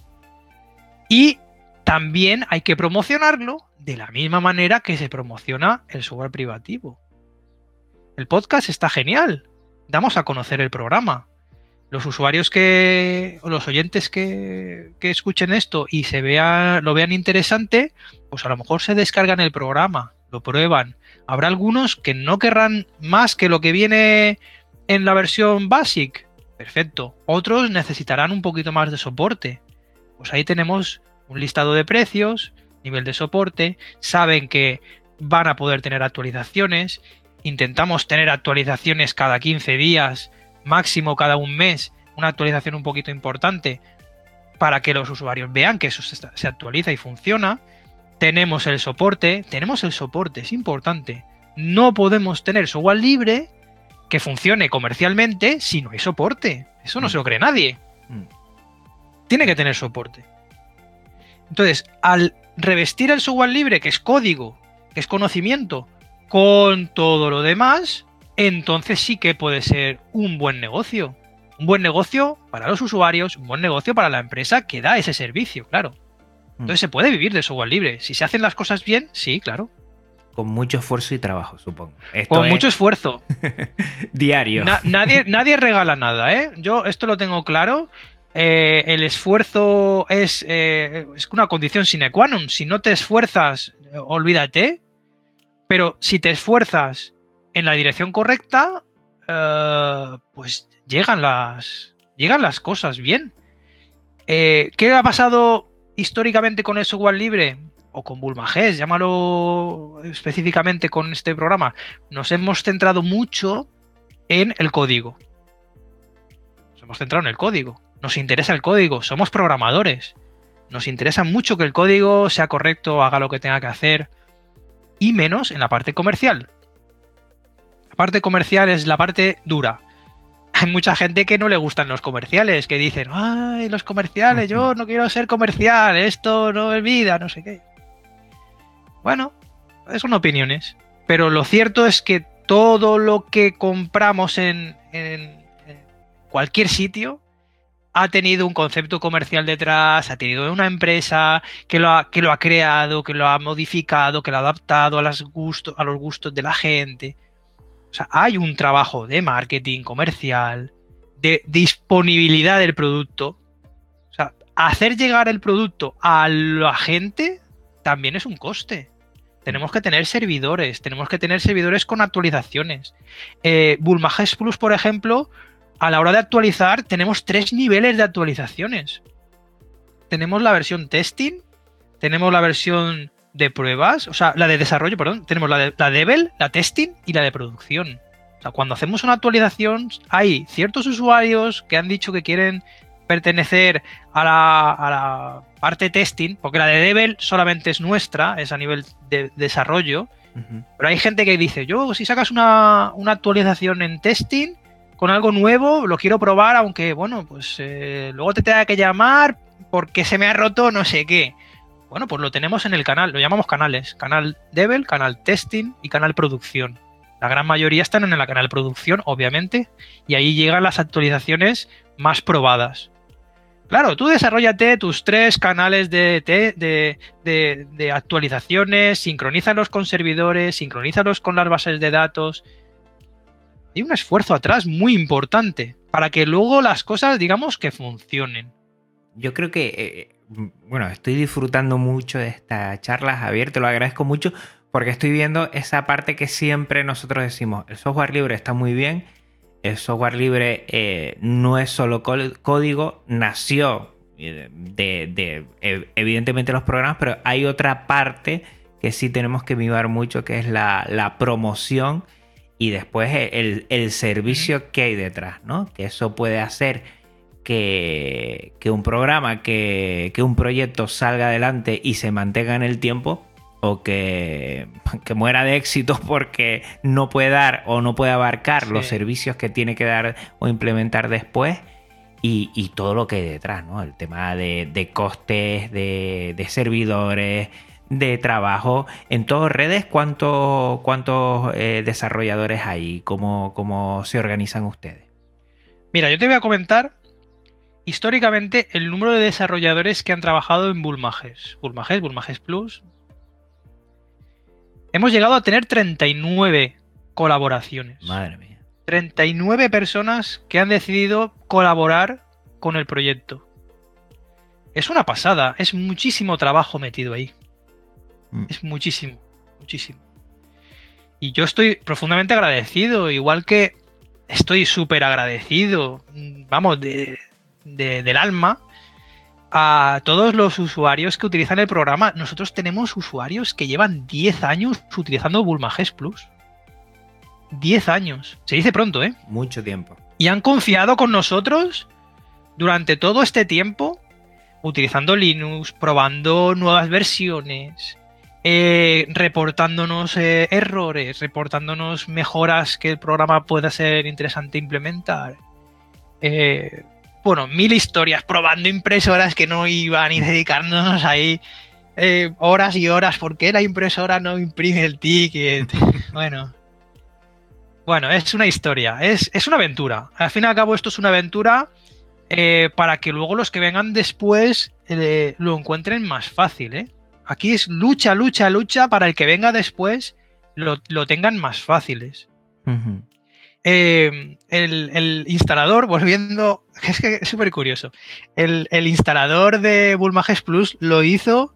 Y también hay que promocionarlo de la misma manera que se promociona el software privativo. El podcast está genial, damos a conocer el programa. Los usuarios que, o los oyentes que, escuchen esto y se vea, lo vean interesante, pues a lo mejor se descargan el programa, lo prueban. Habrá algunos que no querrán más que lo que viene en la versión basic. Perfecto. Otros necesitarán un poquito más de soporte. Pues ahí tenemos un listado de precios, nivel de soporte, saben que van a poder tener actualizaciones intentamos tener actualizaciones cada 15 días, máximo cada un mes, una actualización un poquito importante para que los usuarios vean que eso se actualiza y funciona. Tenemos el soporte, tenemos el soporte, es importante. No podemos tener software libre que funcione comercialmente si no hay soporte. Eso no mm. se lo cree nadie. Mm. Tiene que tener soporte. Entonces, al revestir el software libre, que es código, que es conocimiento, con todo lo demás, entonces sí que puede ser un buen negocio. Un buen negocio para los usuarios, un buen negocio para la empresa que da ese servicio, claro. Mm. Entonces se puede vivir de software libre. Si se hacen las cosas bien, sí, claro. Con mucho esfuerzo y trabajo, supongo. Con mucho esfuerzo. Diario. nadie, nadie regala nada, ¿eh? Yo esto lo tengo claro. Eh, el esfuerzo es, eh, es una condición sine qua non. Si no te esfuerzas, olvídate. Pero si te esfuerzas en la dirección correcta, eh, pues llegan las, llegan las cosas bien. ¿Qué ha pasado históricamente con el software libre? O con Bulmages, llámalo específicamente con este programa. Nos hemos centrado mucho en el código. Nos hemos centrado en el código. Nos interesa el código. Somos programadores. Nos interesa mucho que el código sea correcto, haga lo que tenga que hacer y menos en la parte comercial. La parte comercial es la parte dura. Hay mucha gente que no le gustan los comerciales, que dicen, ay, los comerciales, yo no quiero ser comercial, esto no es vida, no sé qué. Bueno, son opiniones. Pero lo cierto es que todo lo que compramos en, en cualquier sitio ha tenido un concepto comercial detrás, ha tenido una empresa que lo ha, creado, que lo ha modificado, que lo ha adaptado a los gustos de la gente. O sea, hay un trabajo de marketing comercial, de disponibilidad del producto. O sea, hacer llegar el producto a la gente también es un coste. Tenemos que tener servidores, tenemos que tener servidores con actualizaciones. Eh, Plus, por ejemplo, a la hora de actualizar tenemos tres niveles de actualizaciones. Tenemos la versión testing, tenemos la versión de pruebas, o sea, la de desarrollo, perdón, tenemos la de la Devel, la testing y la de producción. O sea, cuando hacemos una actualización, hay ciertos usuarios que han dicho que quieren pertenecer a la, a la parte testing, porque la de Devel solamente es nuestra, es a nivel de desarrollo, pero hay gente que dice, yo si sacas una, una actualización en testing, con algo nuevo, lo quiero probar, aunque bueno, pues eh, luego te tenga que llamar porque se me ha roto no sé qué. Bueno, pues lo tenemos en el canal, lo llamamos canales, canal Devel, canal Testing y canal Producción. La gran mayoría están en el canal Producción, obviamente, y ahí llegan las actualizaciones más probadas. Claro, tú desarrollate tus tres canales de, de, de, actualizaciones, sincronízalos con servidores, sincronízalos con las bases de datos, hay un esfuerzo atrás muy importante para que luego las cosas, digamos, que funcionen. Yo creo que, eh, bueno, estoy disfrutando mucho de esta charla, Javier, te lo agradezco mucho porque estoy viendo esa parte que siempre nosotros decimos, el software libre está muy bien, el software libre eh, no es solo código, nació eh, de, evidentemente los programas, pero hay otra parte que sí tenemos que mirar mucho, que es la, la promoción y después el, servicio que hay detrás, ¿no? Que eso puede hacer que, un programa, que, un proyecto salga adelante y se mantenga en el tiempo o que, muera de éxito porque no puede dar o no puede abarcar los servicios que tiene que dar o implementar después. Y, todo lo que hay detrás, ¿no? El tema de, costes, de, de servidores, de trabajo en todas redes, ¿cuántos, cuántos eh, desarrolladores hay? ¿Cómo, ¿Cómo se organizan ustedes? Mira, yo te voy a comentar históricamente el número de desarrolladores que han trabajado en Bulmages. Bulmages, Bulmages Plus. Hemos llegado a tener 39 colaboraciones. Madre mía. 39 personas que han decidido colaborar con el proyecto. Es una pasada, es muchísimo trabajo metido ahí. Mm. Es muchísimo, muchísimo. Y yo estoy profundamente agradecido, igual que estoy súper agradecido, vamos, de, del alma, a todos los usuarios que utilizan el programa. Nosotros tenemos usuarios que llevan 10 años utilizando Bulmages Plus. 10 años. Se dice pronto, ¿eh? Mucho tiempo. Y han confiado con nosotros durante todo este tiempo, utilizando Linux, probando nuevas versiones, eh, reportándonos eh, errores, reportándonos mejoras que el programa pueda ser interesante implementar. Eh, bueno, mil historias, probando impresoras que no iban y dedicándonos ahí horas y horas. ¿Por qué la impresora no imprime el ticket? bueno. Bueno, es una historia, es, es, una aventura. Al fin y al cabo, esto es una aventura para que luego los que vengan después lo encuentren más fácil, ¿eh? Aquí es lucha, lucha, lucha para el que venga después lo, tengan más fáciles. Eh, el, instalador, volviendo, es que es súper curioso. El, instalador de Bulmages Plus lo hizo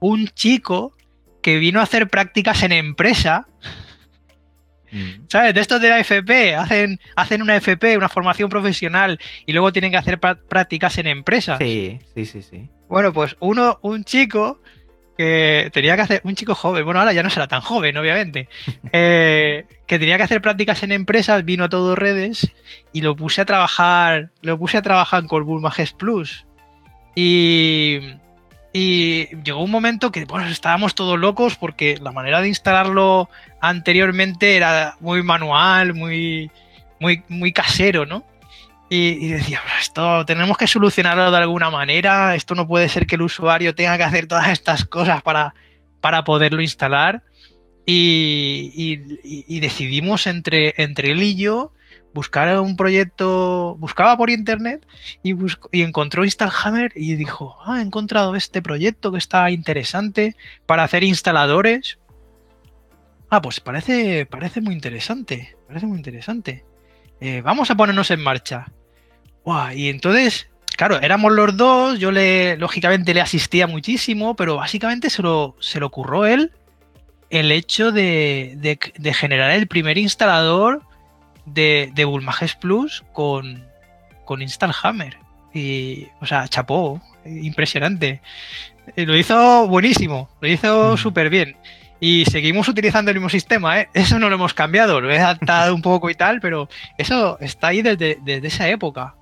un chico que vino a hacer prácticas en empresa. Mm. ¿Sabes? De estos de la FP, hacen, hacen una FP, una formación profesional, y luego tienen que hacer prácticas en empresas. Sí, sí, sí, sí. Bueno, pues uno, un chico que tenía que hacer, un chico joven, bueno, ahora ya no será tan joven, obviamente, eh, que tenía que hacer prácticas en empresas, vino a todo redes y lo puse a trabajar, lo puse a trabajar con Bulmages Plus. Y, y llegó un momento que, bueno, estábamos todos locos porque la manera de instalarlo anteriormente era muy manual, muy, muy, muy casero, ¿no? Y, decía, esto tenemos que solucionarlo de alguna manera, esto no puede ser que el usuario tenga que hacer todas estas cosas para, para poderlo instalar. Y, decidimos entre, entre él y yo buscar un proyecto, buscaba por internet y, y encontró Installhammer y dijo, ah, he encontrado este proyecto que está interesante para hacer instaladores. Ah, pues parece, parece muy interesante, parece muy interesante. Eh, vamos a ponernos en marcha. Y entonces, claro, éramos los dos, yo le, lógicamente le asistía muchísimo, pero básicamente se lo, se lo ocurrió él el hecho de, de generar el primer instalador de, de Plus con, con Hammer Y, o sea, chapó, impresionante. Eh, lo hizo buenísimo, lo hizo mm. súper bien. Y seguimos utilizando el mismo sistema, ¿eh? Eso no lo hemos cambiado, lo he adaptado un poco y tal, pero eso está ahí desde, esa época.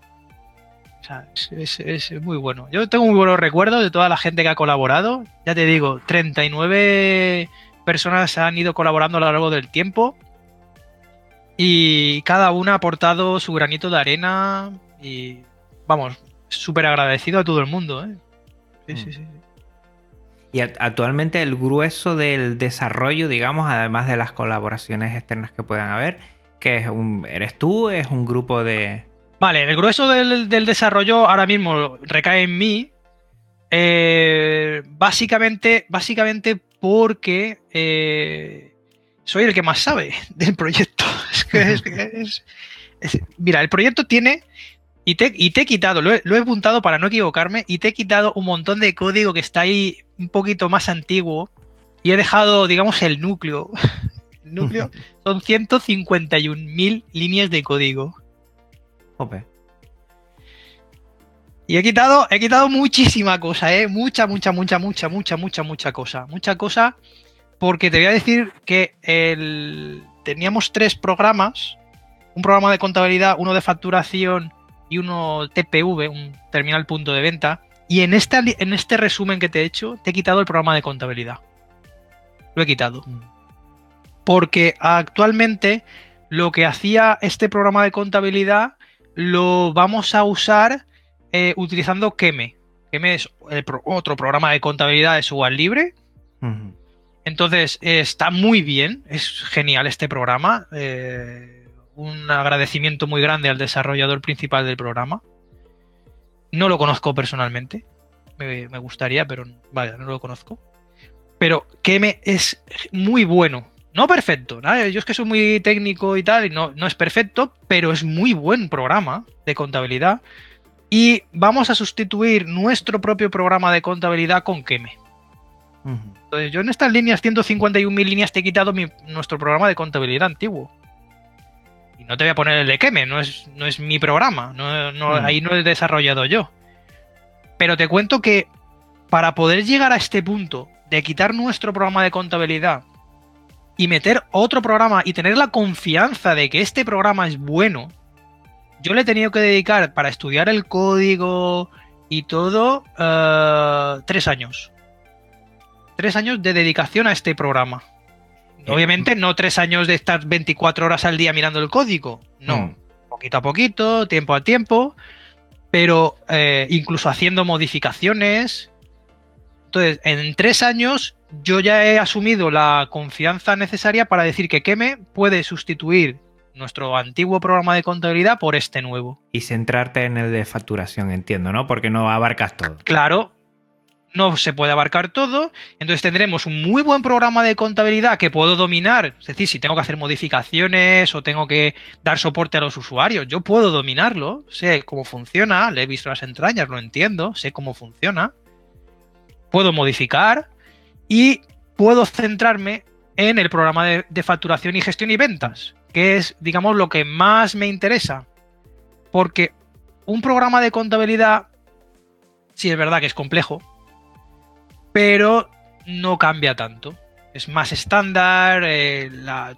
O sea, es, es, muy bueno. Yo tengo muy buenos recuerdos de toda la gente que ha colaborado. Ya te digo, 39 personas han ido colaborando a lo largo del tiempo. Y cada una ha aportado su granito de arena y vamos, súper agradecido a todo el mundo. ¿eh? Sí, sí, mm. sí. Y actualmente el grueso del desarrollo, digamos, además de las colaboraciones externas que puedan haber, que es un, ¿eres tú? ¿Es un grupo de...? Vale, el grueso del, desarrollo ahora mismo recae en mí. Eh, básicamente, básicamente porque eh, soy el que más sabe del proyecto. mira, el proyecto tiene, y te, y te he quitado, lo he, lo he, apuntado para no equivocarme, y te he quitado un montón de código que está ahí un poquito más antiguo, y he dejado, digamos, el núcleo. El núcleo son 151.000 líneas de código. Y he quitado, he quitado muchísima cosa, ¿eh? Mucha, mucha, mucha, mucha, mucha, mucha, mucha cosa. Mucha cosa porque te voy a decir que teníamos tres programas, un programa de contabilidad, uno de facturación y uno TPV, un terminal punto de venta, y en este, en este resumen que te he hecho, te he quitado el programa de contabilidad. Lo he quitado. Mm. Porque actualmente lo que hacía este programa de contabilidad lo vamos a usar eh, utilizando Keme. Keme es otro programa de contabilidad de software libre. Entonces, está muy bien, es genial este programa. Eh, un agradecimiento muy grande al desarrollador principal del programa. No lo conozco personalmente, me, gustaría, pero vaya, no lo conozco. Pero Keme es muy bueno. No perfecto, yo es que soy muy técnico y tal, y no, no es perfecto, pero es muy buen programa de contabilidad. Y vamos a sustituir nuestro propio programa de contabilidad con Keme. Entonces, yo en estas líneas, 151.000 líneas, te he quitado nuestro programa de contabilidad antiguo. Y no te voy a poner el de Keme, no es, no es mi programa, no, ahí no he desarrollado yo. Pero te cuento que para poder llegar a este punto de quitar nuestro programa de contabilidad y meter otro programa y tener la confianza de que este programa es bueno, yo le he tenido que dedicar para estudiar el código y todo eh, tres años tres años de dedicación a este programa. Obviamente no tres años de estar 24 horas al día mirando el código, no, mm. poquito a poquito, tiempo a tiempo, pero eh, incluso haciendo modificaciones. Entonces, en tres años yo ya he asumido la confianza necesaria para decir que Keme puede sustituir nuestro antiguo programa de contabilidad por este nuevo. Y centrarte en el de facturación, entiendo, ¿no? Porque no abarcas todo. Claro, no se puede abarcar todo, entonces tendremos un muy buen programa de contabilidad que puedo dominar, es decir, si tengo que hacer modificaciones o tengo que dar soporte a los usuarios, yo puedo dominarlo, sé cómo funciona, le he visto las entrañas, lo entiendo, sé cómo funciona, puedo modificar y puedo centrarme en el programa de, facturación y gestión y ventas, que es, digamos, lo que más me interesa, porque un programa de contabilidad, sí es verdad que es complejo, pero no cambia tanto. Es más estándar, eh,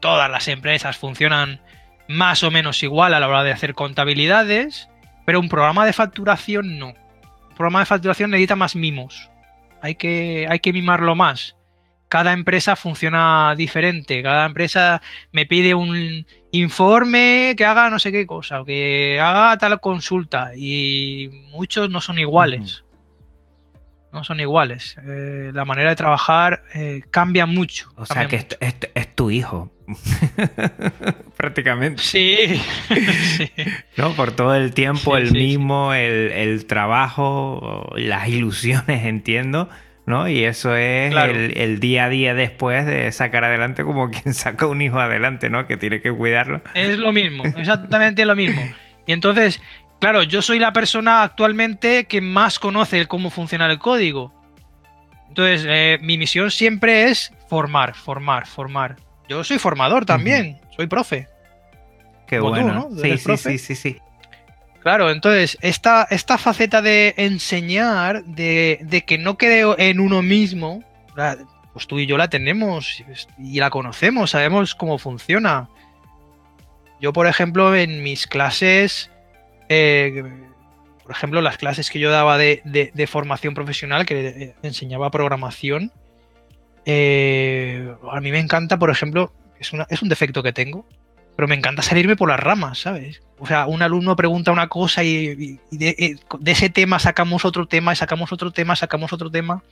todas las empresas funcionan más o menos igual a la hora de hacer contabilidades, pero un programa de facturación no. Un programa de facturación necesita más mimos. Hay que, hay que mimarlo más. Cada empresa funciona diferente. Cada empresa me pide un informe que haga no sé qué cosa, que haga tal consulta, y muchos no son iguales no son iguales. Eh, la manera de trabajar eh, cambia mucho. O sea que es, es, tu hijo. Prácticamente. Sí. sí. ¿No? Por todo el tiempo, Sí, el sí, mismo, el, el trabajo, las ilusiones, entiendo. ¿no? Y eso es Claro. el, el día a día después de sacar adelante como quien saca un hijo adelante, ¿no? Que tiene que cuidarlo. Es lo mismo, exactamente lo mismo. Y entonces, claro, yo soy la persona actualmente que más conoce el cómo funciona el código. Entonces, eh, mi misión siempre es formar, formar, formar. Yo soy formador también, soy profe. Qué Como tú, bueno. ¿no? Sí, sí, sí, sí, sí. Claro, entonces, esta, esta faceta de enseñar, de, de que no quede en uno mismo, pues tú y yo la tenemos y la conocemos, sabemos cómo funciona. Yo, por ejemplo, en mis clases, eh, por ejemplo, las clases que yo daba de, de- de formación profesional, que eh, enseñaba programación, eh, a mí me encanta, por ejemplo, es, una- es un defecto que tengo, pero me encanta salirme por las ramas, ¿sabes? O sea, un alumno pregunta una cosa y, y- y de, eh, de ese tema sacamos otro tema, y sacamos otro tema, sacamos otro tema.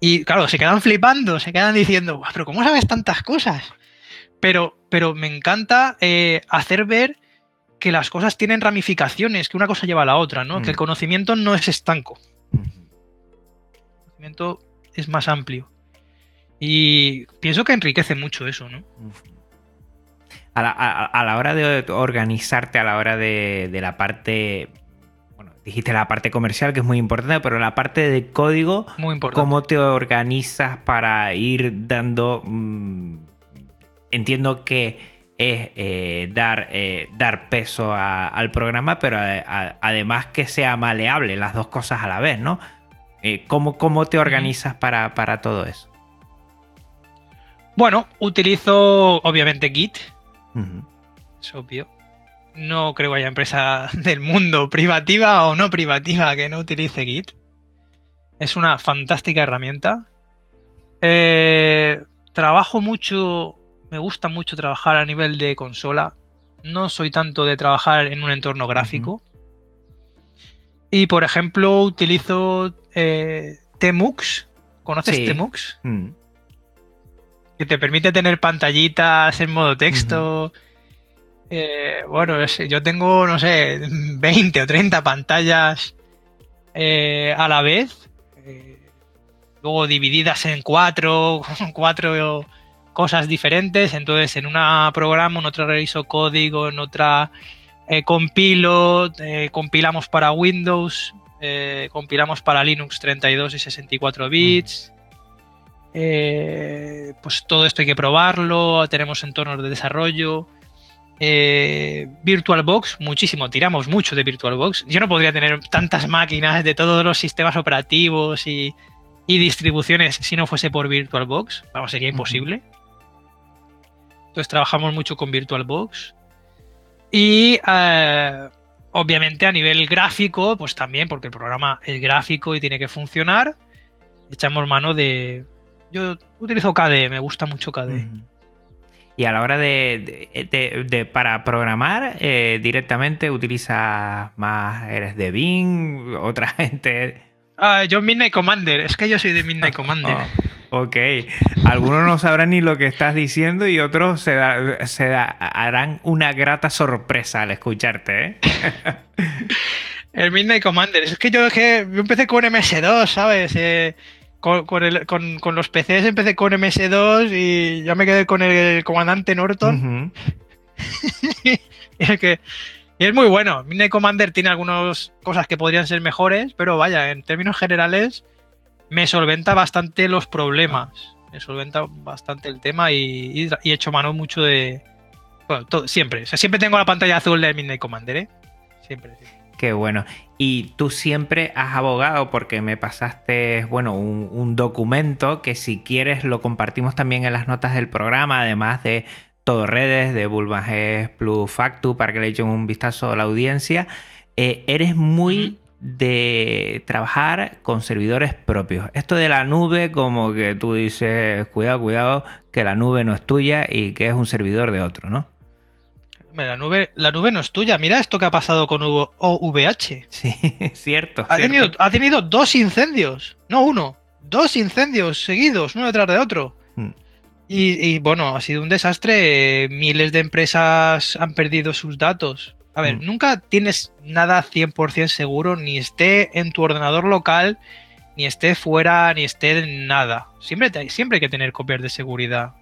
Y claro, se quedan flipando, se quedan diciendo, "Buah, pero ¿cómo sabes tantas cosas? Pero, pero me encanta eh, hacer ver que las cosas tienen ramificaciones, que una cosa lleva a la otra, ¿no? Mm. Que el conocimiento no es estanco, Ujú. el conocimiento es más amplio. Y pienso que enriquece mucho eso, ¿no? A la, a- a la hora de organizarte, a la hora de, de la parte, bueno, dijiste la parte comercial que es muy importante, pero la parte de código, Muy importante. ¿cómo te organizas para ir dando... mm, entiendo que es eh, dar, eh, dar peso a- al programa, pero a- a- además que sea maleable, las dos cosas a la vez, ¿no? Eh, ¿cómo, ¿Cómo te organizas para, para todo eso? Bueno, utilizo obviamente Git, es obvio. No creo que haya empresa del mundo, privativa o no privativa, que no utilice Git. Es una fantástica herramienta. Eh, trabajo mucho, me gusta mucho trabajar a nivel de consola. No soy tanto de trabajar en un entorno gráfico. Y por ejemplo, utilizo eh, Tmux. ¿Conoces Sí. Tmux? Mm. Que te permite tener pantallitas en modo texto. Eh, bueno, yo tengo, no sé, 20 o 30 pantallas eh, a la vez, eh, luego divididas en cuatro, cuatro cosas diferentes. Entonces, en una programa, en otra reviso código, en otra compilo, compilamos para Windows, compilamos para Linux 32 y 64 bits. Eh, pues todo esto hay que probarlo, tenemos entornos de desarrollo. Eh, VirtualBox, muchísimo, tiramos mucho de VirtualBox. Yo no podría tener tantas máquinas de todos los sistemas operativos y, y distribuciones si no fuese por VirtualBox. Vamos, sería imposible. Entonces trabajamos mucho con VirtualBox. Y eh, obviamente a nivel gráfico, pues también, porque el programa es gráfico y tiene que funcionar, echamos mano de... Yo utilizo KDE, me gusta mucho KDE. Y a la hora de, de- de- de- para programar eh, directamente utilizas más, eres de Bing, otra gente. Ah, yo Midnight Commander, es que yo soy de Midnight Commander. Oh, ok, algunos no sabrán ni lo que estás diciendo y otros se, da- se da- harán una grata sorpresa al escucharte. ¿eh? El Midnight Commander, es que yo, es que yo empecé con MS2, ¿sabes? Eh, con, con el- con- con los PCs empecé con MS2 y ya me quedé con el comandante Norton. Y, es que, y es muy bueno. Midnight Commander tiene algunas cosas que podrían ser mejores, pero vaya, en términos generales me solventa bastante los problemas. Me solventa bastante el tema y, y, y he hecho mano mucho de... Bueno, todo- siempre. O sea, siempre tengo la pantalla azul de Midnight Commander, ¿eh? Siempre. siempre. Qué bueno. Y tú siempre has abogado porque me pasaste, bueno, un, un documento que si quieres lo compartimos también en las notas del programa, además de todo redes, de Bulbages Plus Factu, para que le echen un vistazo a la audiencia. Eh, eres muy de trabajar con servidores propios. Esto de la nube, como que tú dices, cuidado, cuidado, que la nube no es tuya y que es un servidor de otro, ¿no? La nube, la nube no es tuya. Mira esto que ha pasado con V- OVH. Sí, cierto. Ha cierto. tenido, ha tenido dos incendios. No uno. Dos incendios seguidos, uno detrás de otro. Mm. Y, bueno, ha sido un desastre. Miles de empresas han perdido sus datos. A ver, Mm. nunca tienes nada 100% seguro, ni esté en tu ordenador local, ni esté fuera, ni esté en nada. Siempre, te- siempre hay que tener copias de seguridad.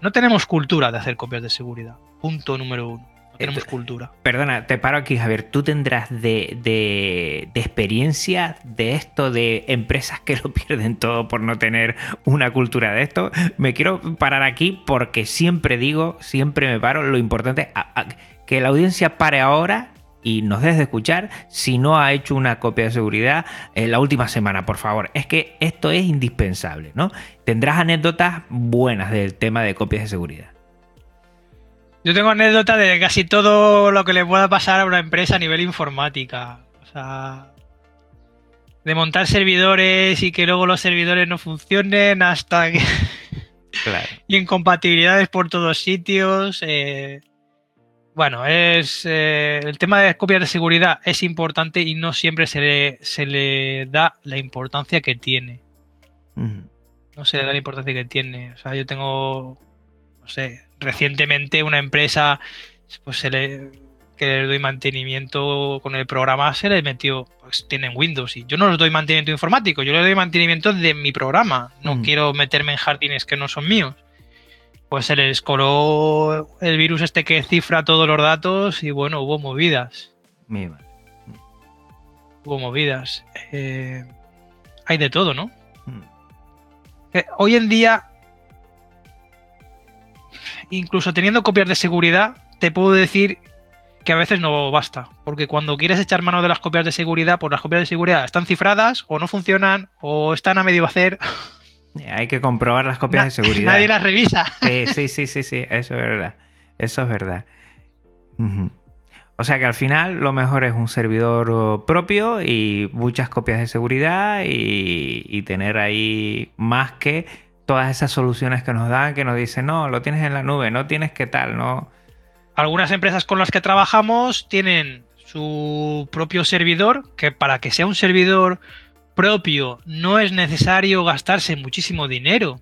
No tenemos cultura de hacer copias de seguridad. Punto número uno. No tenemos Esto- cultura. Perdona, te paro aquí, Javier. ¿Tú tendrás de, de- de experiencia de esto de empresas que lo pierden todo por no tener una cultura de esto? Me quiero parar aquí porque siempre digo, siempre me paro, lo importante es a- a- que la audiencia pare ahora y nos deje de escuchar si no ha hecho una copia de seguridad en la última semana, por favor. Es que esto es indispensable, ¿no? Tendrás anécdotas buenas del tema de copias de seguridad. Yo tengo anécdota de casi todo lo que le pueda pasar a una empresa a nivel informática. O sea, de montar servidores y que luego los servidores no funcionen hasta que... Claro. y incompatibilidades por todos sitios. eh, Bueno, es eh, el tema de copias de seguridad es importante y no siempre se le, se le da la importancia que tiene. No se le da la importancia que tiene. O sea, yo tengo, no sé, recientemente una empresa, pues se le que le doy mantenimiento con el programa, se le metió, pues tienen Windows y yo no les doy mantenimiento informático, yo le doy mantenimiento de mi programa. No quiero meterme en jardines que no son míos. Pues se les coló el virus este que cifra todos los datos y bueno, hubo movidas. Mi madre. Hubo movidas. Eh, hay de todo, ¿no? Mm. Eh, hoy en día, incluso teniendo copias de seguridad, te puedo decir que a veces no basta. Porque cuando quieres echar mano de las copias de seguridad, pues las copias de seguridad están cifradas o no funcionan o están a medio hacer. Hay que comprobar las copias Na- de seguridad. Nadie las revisa. Sí, sí, sí, sí, sí, eso es verdad. Eso es verdad. O sea que al final lo mejor es un servidor oh, propio y muchas copias de seguridad y, y tener ahí más que todas esas soluciones que nos dan, que nos dicen, no, lo tienes en la nube, no tienes que tal, no. Algunas empresas con las que trabajamos tienen su propio servidor, que para que sea un servidor propio no es necesario gastarse muchísimo dinero.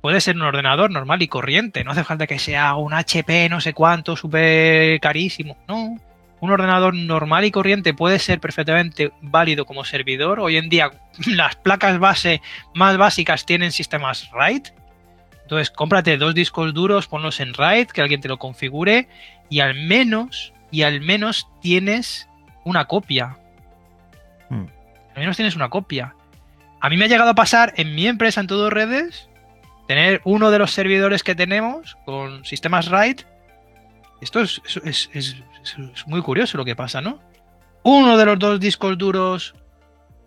Puede ser un ordenador normal y corriente, no hace falta que sea un HP no sé cuánto, súper carísimo. No, un ordenador normal y corriente puede ser perfectamente válido como servidor. Hoy en día las placas base más básicas tienen sistemas RAID. Entonces cómprate dos discos duros, ponlos en RAID, que alguien te lo configure y al menos, y al menos tienes una copia. Al menos tienes una copia. A mí me ha llegado a pasar en mi empresa en todo redes tener uno de los servidores que tenemos con sistemas RAID. Esto es, es- es- muy curioso lo que pasa, ¿no? Uno de los dos discos duros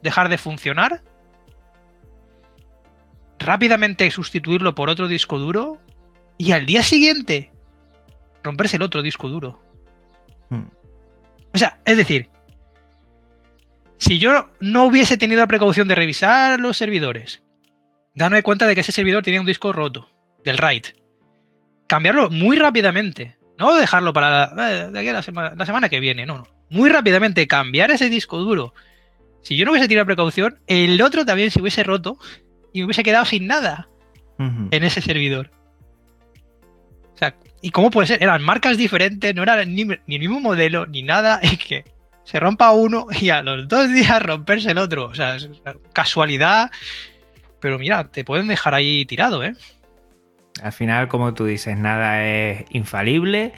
dejar de funcionar. Rápidamente sustituirlo por otro disco duro. Y al día siguiente romperse el otro disco duro. Mm. O sea, es decir, si yo no hubiese tenido la precaución de revisar los servidores, darme cuenta de que ese servidor tenía un disco roto del RAID, cambiarlo muy rápidamente, no dejarlo para la, eh, de aquí a la, semana, la semana que viene, no, no, muy rápidamente cambiar ese disco duro. Si yo no hubiese tenido precaución, el otro también se hubiese roto y me hubiese quedado sin nada en ese servidor. O sea, ¿y cómo puede ser? Eran marcas diferentes, no era ni, ni el mismo modelo, ni nada, y que se rompa uno y a los dos días romperse el otro. O sea, es casualidad. Pero mira, te pueden dejar ahí tirado, ¿eh? Al final, como tú dices, nada es infalible,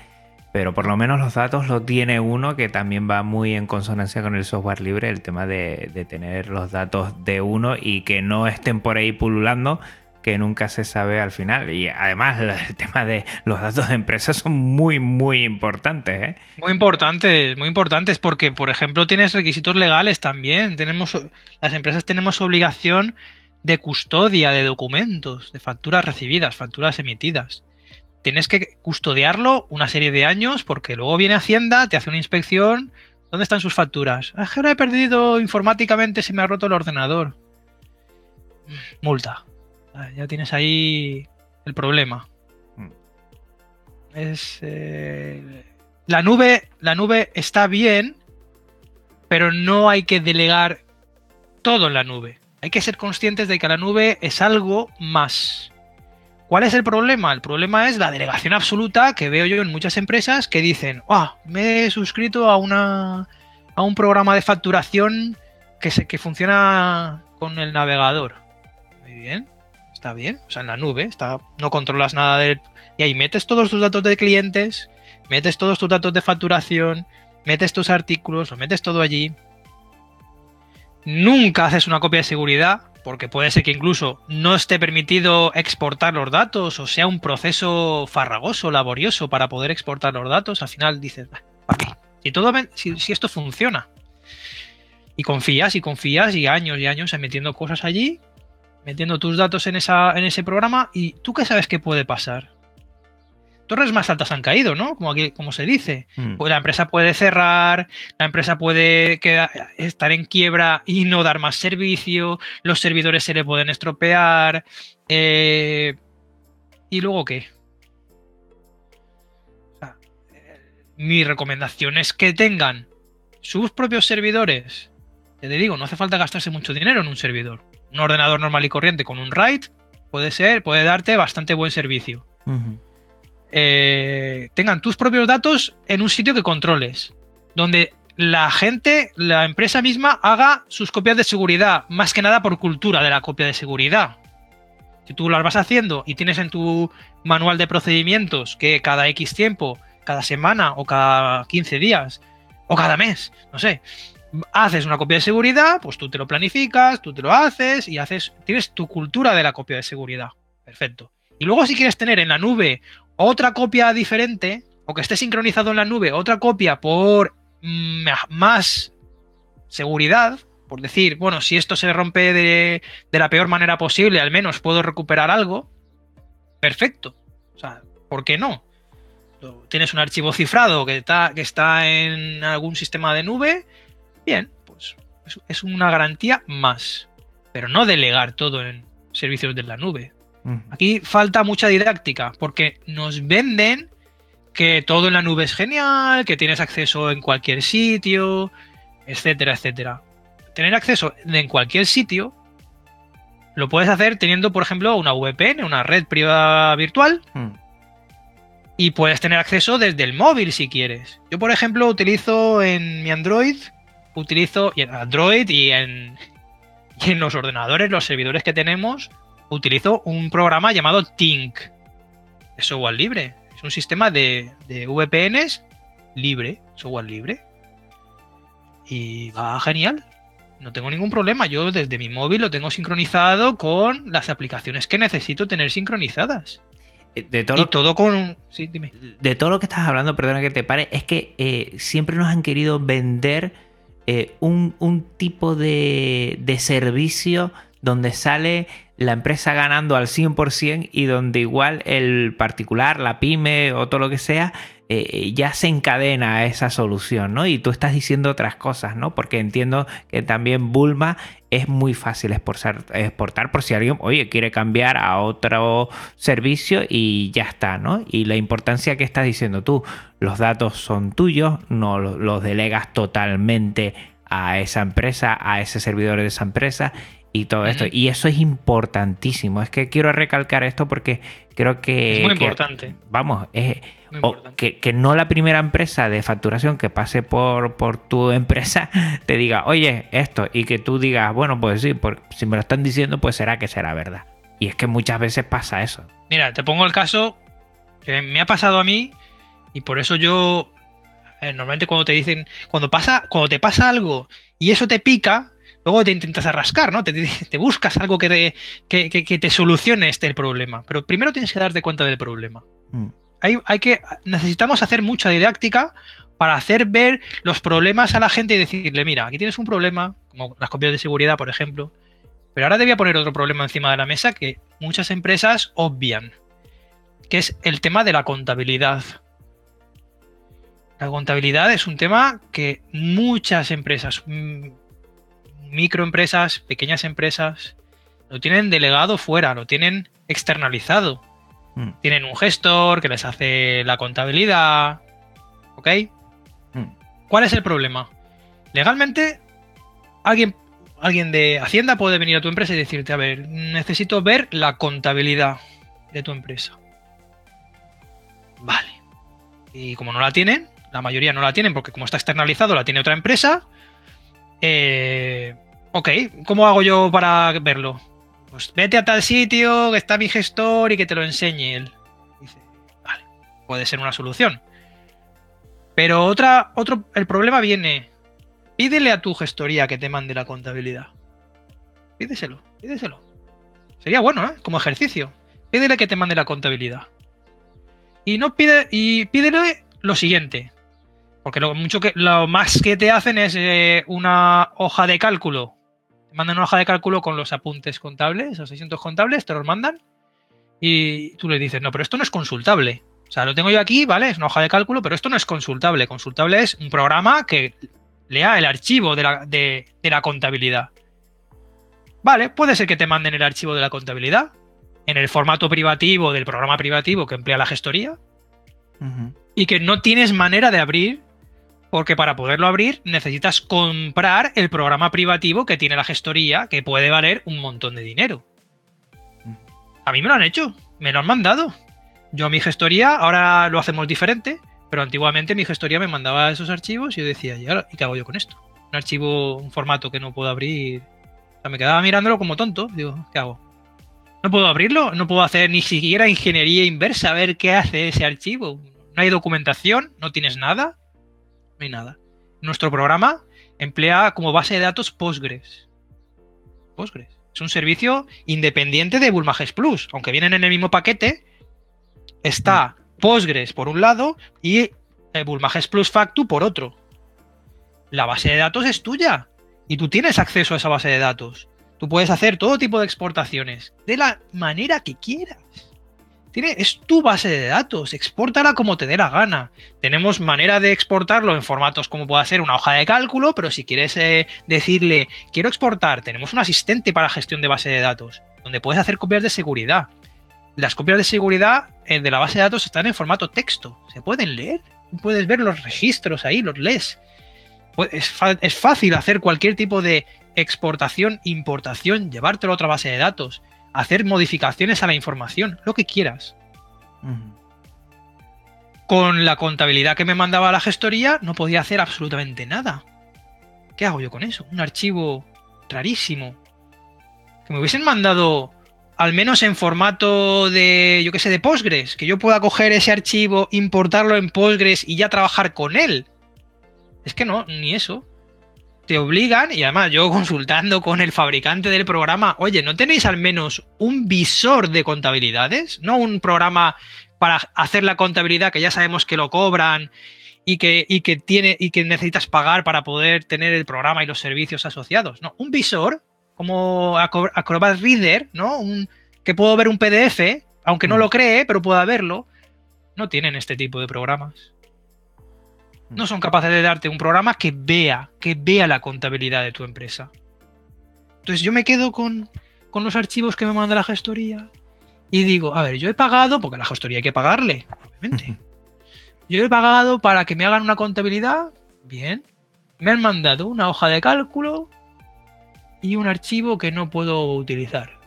pero por lo menos los datos los tiene uno que también va muy en consonancia con el software libre, el tema de, de tener los datos de uno y que no estén por ahí pululando, que nunca se sabe al final. Y además el tema de los datos de empresas son muy, muy importantes. ¿eh? Muy importantes, muy importantes, porque, por ejemplo, tienes requisitos legales también. Tenemos, las empresas tenemos obligación de custodia de documentos, de facturas recibidas, facturas emitidas. Tienes que custodiarlo una serie de años porque luego viene Hacienda, te hace una inspección. ¿Dónde están sus facturas? Ah, lo he perdido informáticamente, se me ha roto el ordenador. Multa. Ya tienes ahí el problema. Mm. Es. eh, La nube. La nube está bien. Pero no hay que delegar todo en la nube. Hay que ser conscientes de que la nube es algo más. ¿Cuál es el problema? El problema es la delegación absoluta que veo yo en muchas empresas que dicen, ah, me he suscrito a, una, a un programa de facturación que, se, que funciona con el navegador. Muy bien, está bien. O sea, en la nube, está, no controlas nada de... Y ahí metes todos tus datos de clientes, metes todos tus datos de facturación, metes tus artículos, lo metes todo allí. Nunca haces una copia de seguridad, porque puede ser que incluso no esté permitido exportar los datos o sea un proceso farragoso, laborioso para poder exportar los datos, al final dices, ¿para qué? Si, todo, si, si esto funciona. Y confías y confías y años y años metiendo cosas allí, metiendo tus datos en, esa, en ese programa y tú qué sabes qué puede pasar torres más altas han caído, ¿no? Como, aquí, como se dice. Mm. Pues la empresa puede cerrar, la empresa puede estar en quiebra y no dar más servicio, los servidores se le pueden estropear. Eh, ¿Y luego qué? mi recomendación es que tengan sus propios servidores. Te digo, no hace falta gastarse mucho dinero en un servidor. Un ordenador normal y corriente con un RAID puede ser, puede darte bastante buen servicio. Eh, tengan tus propios datos en un sitio que controles, donde la gente, la empresa misma, haga sus copias de seguridad, más que nada por cultura de la copia de seguridad. Si tú las vas haciendo y tienes en tu manual de procedimientos que cada X tiempo, cada semana o cada 15 días o cada mes, no sé, haces una copia de seguridad, pues tú te lo planificas, tú te lo haces y haces, tienes tu cultura de la copia de seguridad. Perfecto. Y luego si quieres tener en la nube otra copia diferente, o que esté sincronizado en la nube, otra copia por mm, más seguridad, por decir, bueno, si esto se rompe de, la peor manera posible, al menos puedo recuperar algo, perfecto. O sea, ¿por qué no? Tienes un archivo cifrado que está, que está en algún sistema de nube, bien, pues es una garantía más. Pero no delegar todo en servicios de la nube. Aquí falta mucha didáctica, porque nos venden que todo en la nube es genial, que tienes acceso en cualquier sitio, etcétera, etcétera. Tener acceso en cualquier sitio lo puedes hacer teniendo, por ejemplo, una VPN, una red privada virtual. Mm. Y puedes tener acceso desde el móvil si quieres. Yo, por ejemplo, utilizo en mi Android, utilizo en Android y en, y en los ordenadores, los servidores que tenemos, utilizo un programa llamado Tink. Es software libre. Es un sistema de, VPNs libre, software libre. Y va genial. No tengo ningún problema. Yo desde mi móvil lo tengo sincronizado con las aplicaciones que necesito tener sincronizadas. Eh, de todo, y todo con. Sí, dime. De todo lo que estás hablando, perdona que te pare, es que eh, siempre nos han querido vender eh, un, tipo de, de servicio donde sale la empresa ganando al 100% y donde igual el particular, la pyme o todo lo que sea, eh, ya se encadena esa solución, ¿no? Y tú estás diciendo otras cosas, ¿no? Porque entiendo que también Bulma es muy fácil exportar, exportar por si alguien, oye, quiere cambiar a otro servicio y ya está, ¿no? Y la importancia que estás diciendo tú, los datos son tuyos, no los delegas totalmente a esa empresa, a ese servidor de esa empresa y todo esto. Y eso es importantísimo. Es que quiero recalcar esto porque creo que... Es muy importante. Vamos, es, que, no la primera empresa de facturación que pase por, por tu empresa te diga, oye, esto, y que tú digas, bueno, pues sí, si me lo están diciendo, pues será que será verdad. Y es que muchas veces pasa eso. Mira, te pongo el caso que me ha pasado a mí y por eso yo eh, normalmente cuando te dicen, cuando pasa, cuando te pasa algo y eso te pica, Luego te intentas arrascar, ¿no? Te, buscas algo que te, que, te solucione este problema. Pero primero tienes que darte cuenta del problema. Mm. Hay, que, necesitamos hacer mucha didáctica para hacer ver los problemas a la gente y decirle, mira, aquí tienes un problema, como las copias de seguridad, por ejemplo. Pero ahora te voy a poner otro problema encima de la mesa que muchas empresas obvian, que es el tema de la contabilidad. La contabilidad es un tema que muchas empresas, mm, microempresas, pequeñas empresas, lo tienen delegado fuera, lo tienen externalizado. Mm. Tienen un gestor que les hace la contabilidad. ¿Ok? Mm. ¿Cuál es el problema? Legalmente, alguien, alguien de Hacienda puede venir a tu empresa y decirte, a ver, necesito ver la contabilidad. de tu empresa. Vale. Y como no la tienen, la mayoría no la tienen porque como está externalizado la tiene otra empresa. Eh, ok, ¿cómo hago yo para verlo? Pues vete a tal sitio que está mi gestor y que te lo enseñe él. Dice, vale, puede ser una solución. Pero otra, otro, el problema viene. Pídele a tu gestoría que te mande la contabilidad. Pídeselo, pídeselo. Sería bueno, ¿eh? Como ejercicio. Pídele que te mande la contabilidad. Y no pide. Y pídele lo siguiente. Porque lo, mucho que, lo más que te hacen es eh, una hoja de cálculo. Te mandan una hoja de cálculo con los apuntes contables, los 600 contables, te los mandan. Y tú le dices, no, pero esto no es consultable. O sea, lo tengo yo aquí, ¿vale? Es una hoja de cálculo, pero esto no es consultable. Consultable es un programa que lea el archivo de la, de la contabilidad. Vale, puede ser que te manden el archivo de la contabilidad en el formato privativo del programa privativo que emplea la gestoría y que no tienes manera de abrir porque para poderlo abrir necesitas comprar el programa privativo que tiene la gestoría que puede valer un montón de dinero. A mí me lo han hecho, me lo han mandado. Yo a mi gestoría, ahora lo hacemos diferente, pero antiguamente mi gestoría me mandaba esos archivos y yo decía, ¿y qué hago yo con esto? Un archivo, un formato que no puedo abrir me quedaba mirándolo como tonto. Digo, ¿qué hago? No puedo abrirlo, no puedo hacer ni siquiera ingeniería inversa, a ver qué hace ese archivo. No hay documentación, no tienes nada, no hay nada. Nuestro programa emplea como base de datos Postgres. Postgres. Es un servicio independiente de Bulmages Plus, aunque vienen en el mismo paquete. Está Postgres por un lado y Bulmages Plus Factu por otro. La base de datos es tuya y tú tienes acceso a esa base de datos. Tú puedes hacer todo tipo de exportaciones de la manera que quieras. Tiene, es tu base de datos, exportala como te dé la gana. Tenemos manera de exportarlo en formatos como pueda ser una hoja de cálculo, pero si quieres eh, decirle, quiero exportar, tenemos un asistente para gestión de base de datos, donde puedes hacer copias de seguridad. Las copias de seguridad eh, de la base de datos están en formato texto, se pueden leer, puedes ver los registros ahí, los lees. Pues, es, fácil hacer cualquier tipo de exportación, importación, llevártelo a otra base de datos, hacer modificaciones a la información, lo que quieras. Con la contabilidad que me mandaba la gestoría no podía hacer absolutamente nada. ¿Qué hago yo con eso? Un archivo rarísimo. Que me hubiesen mandado al menos en formato de, yo qué sé, de Postgres, que yo pueda coger ese archivo, importarlo en Postgres y ya trabajar con él. Es que no, ni eso. Te obligan, y además yo consultando con el fabricante del programa, oye, ¿no tenéis al menos un visor de contabilidades? No un programa para hacer la contabilidad que ya sabemos que lo cobran y que, que, tiene, y que necesitas pagar para poder tener el programa y los servicios asociados. No, un visor, como Acrobat Reader, ¿no? Un, que puedo ver un PDF, aunque no mm. lo cree, pero pueda verlo. No tienen este tipo de programas no son capaces de darte un programa que vea, que vea la contabilidad de tu empresa. Entonces yo me quedo con, los archivos que me manda la gestoría y digo, a ver, yo he pagado, porque a la gestoría hay que pagarle, obviamente. Yo he pagado para que me hagan una contabilidad, bien. Me han mandado una hoja de cálculo y un archivo que no puedo utilizar.